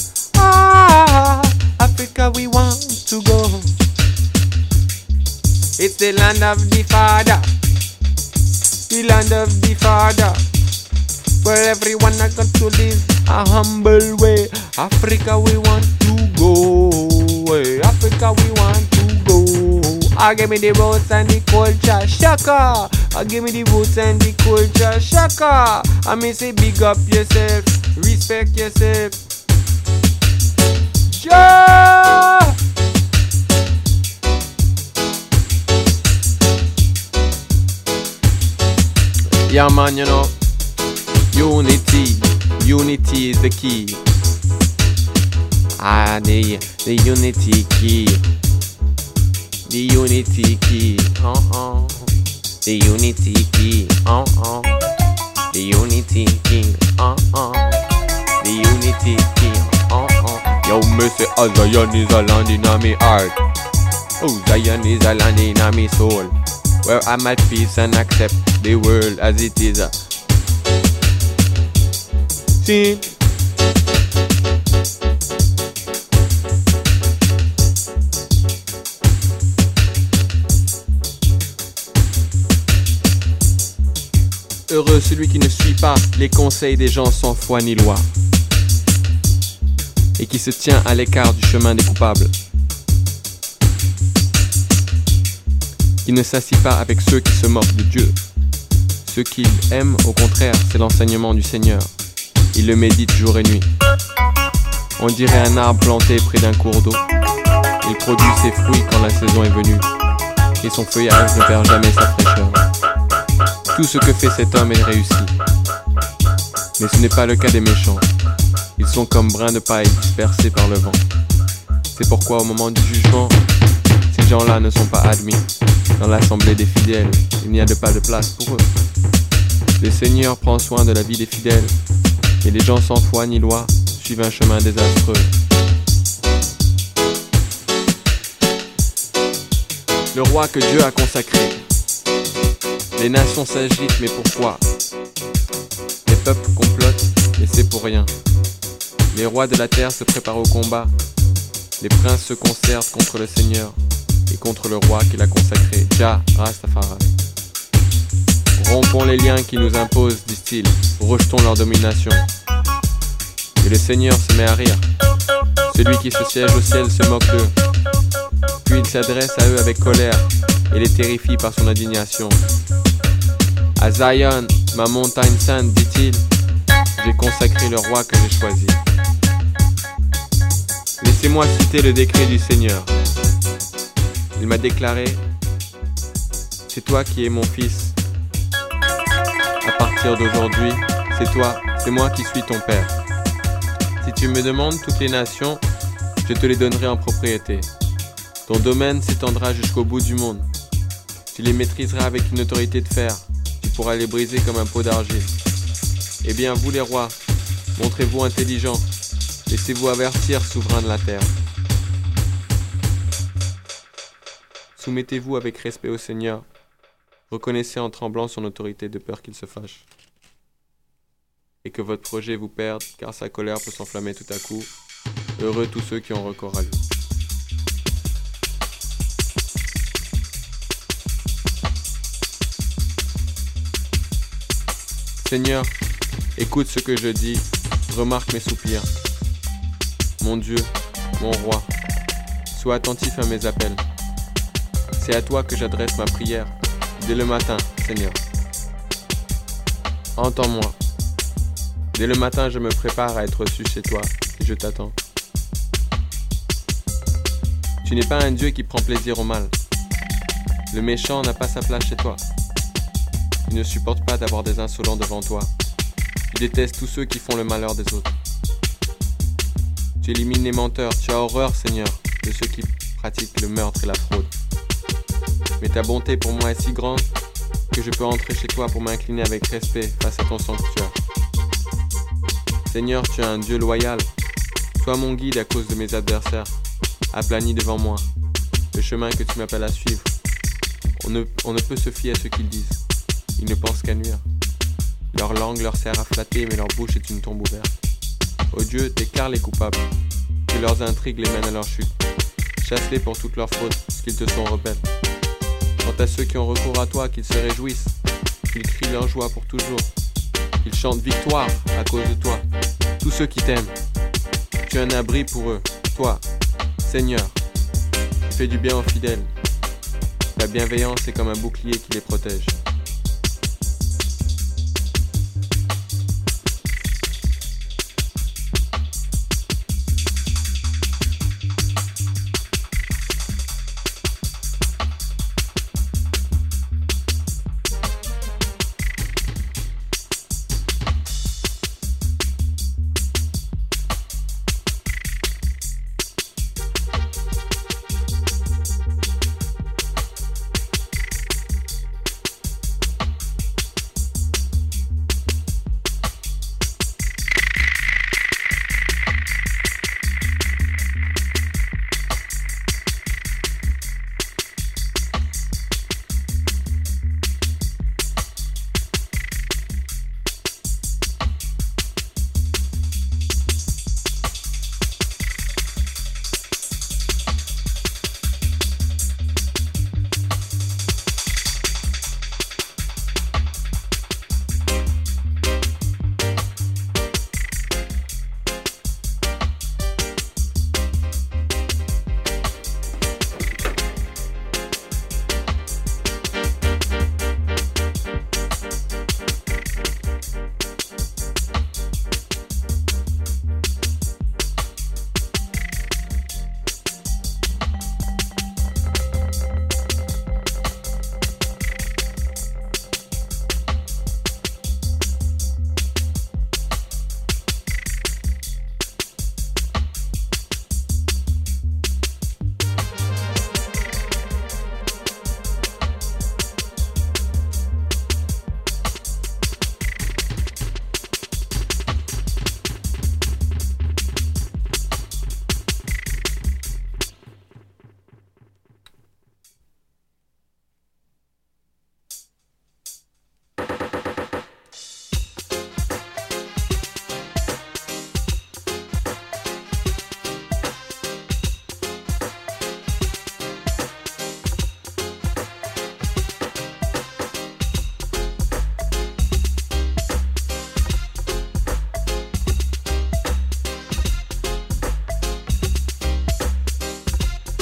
Africa, we want to go. It's the land of the Father, the land of the Father, where everyone I got to live a humble way. Africa, we want to go. Africa, we want. Ah, give me the roots and the culture, shaka. Ah, give me the roots and the culture, shaka. I mean, say big up yourself, respect yourself. Yeah. Yeah, man, you know, unity, unity is the key. Ah, the the unity key, the unity key. Uh uh, the unity key. Uh uh, the unity key. Uh uh, the unity key. Uh uh. Yo, me say, a Zion is a land in a me heart. Oh, Zion is a land in a me soul. Where I'm at peace and accept the world as it is. See? Heureux celui qui ne suit pas les conseils des gens sans foi ni loi et qui se tient à l'écart du chemin des coupables, qui ne s'assit pas avec ceux qui se moquent de Dieu. Ce qu'il aime, au contraire, c'est l'enseignement du Seigneur. Il le médite jour et nuit. On dirait un arbre planté près d'un cours d'eau. Il produit ses fruits quand la saison est venue, et son feuillage ne perd jamais sa fraîcheur. Tout ce que fait cet homme est réussi. Mais ce n'est pas le cas des méchants. Ils sont comme brins de paille dispersés par le vent. C'est pourquoi au moment du jugement, ces gens-là ne sont pas admis. Dans l'assemblée des fidèles, il n'y a de pas de place pour eux. Le Seigneur prend soin de la vie des fidèles, et les gens sans foi ni loi suivent un chemin désastreux. Le roi que Dieu a consacré. Les nations s'agitent, mais pourquoi Les peuples complotent, mais c'est pour rien. Les rois de la terre se préparent au combat. Les princes se concertent contre le Seigneur, et contre le roi qu'il a consacré, Jah Rastafari. Rompons les liens qui nous imposent, disent-ils, rejetons leur domination. Et le Seigneur se met à rire. Celui qui se siège au ciel se moque d'eux. Puis il s'adresse à eux avec colère et les terrifie par son indignation. À Zion, ma montagne sainte, dit-il, j'ai consacré le roi que j'ai choisi. Laissez-moi citer le décret du Seigneur. Il m'a déclaré, c'est toi qui es mon fils. À partir d'aujourd'hui, c'est toi, c'est moi qui suis ton père. Si tu me demandes toutes les nations, je te les donnerai en propriété. Ton domaine s'étendra jusqu'au bout du monde. Tu les maîtriseras avec une autorité de fer. Tu pourras les briser comme un pot d'argile. Eh bien, vous les rois, montrez-vous intelligents. Laissez-vous avertir, souverain de la terre. Soumettez-vous avec respect au Seigneur. Reconnaissez en tremblant son autorité de peur qu'il se fâche. Et que votre projet vous perde, car sa colère peut s'enflammer tout à coup. Heureux tous ceux qui ont recours à lui. Seigneur, écoute ce que je dis, remarque mes soupirs. Mon Dieu, mon roi, sois attentif à mes appels. C'est à toi que j'adresse ma prière, dès le matin, Seigneur. Entends-moi. Dès le matin, je me prépare à être reçu chez toi et je t'attends. Tu n'es pas un Dieu qui prend plaisir au mal. Le méchant n'a pas sa place chez toi. Il ne supporte pas d'avoir des insolents devant toi. Tu détestes tous ceux qui font le malheur des autres. Tu élimines les menteurs. Tu as horreur, Seigneur, de ceux qui pratiquent le meurtre et la fraude. Mais ta bonté pour moi est si grande que je peux entrer chez toi pour m'incliner avec respect face à ton sanctuaire. Seigneur, tu es un Dieu loyal. Sois mon guide à cause de mes adversaires. Aplanis devant moi le chemin que tu m'appelles à suivre. On ne, on ne peut se fier à ce qu'ils disent. Ils ne pensent qu'à nuire. Leur langue leur sert à flatter, mais leur bouche est une tombe ouverte. Ô Dieu, déclare les coupables, que leurs intrigues les mènent à leur chute. Chasse-les pour toutes leurs fautes, qu'ils te sont rebelles. Quant à ceux qui ont recours à toi, qu'ils se réjouissent, qu'ils crient leur joie pour toujours, qu'ils chantent victoire à cause de toi. Tous ceux qui t'aiment, tu es un abri pour eux. Toi, Seigneur, fais du bien aux fidèles. Ta bienveillance est comme un bouclier qui les protège.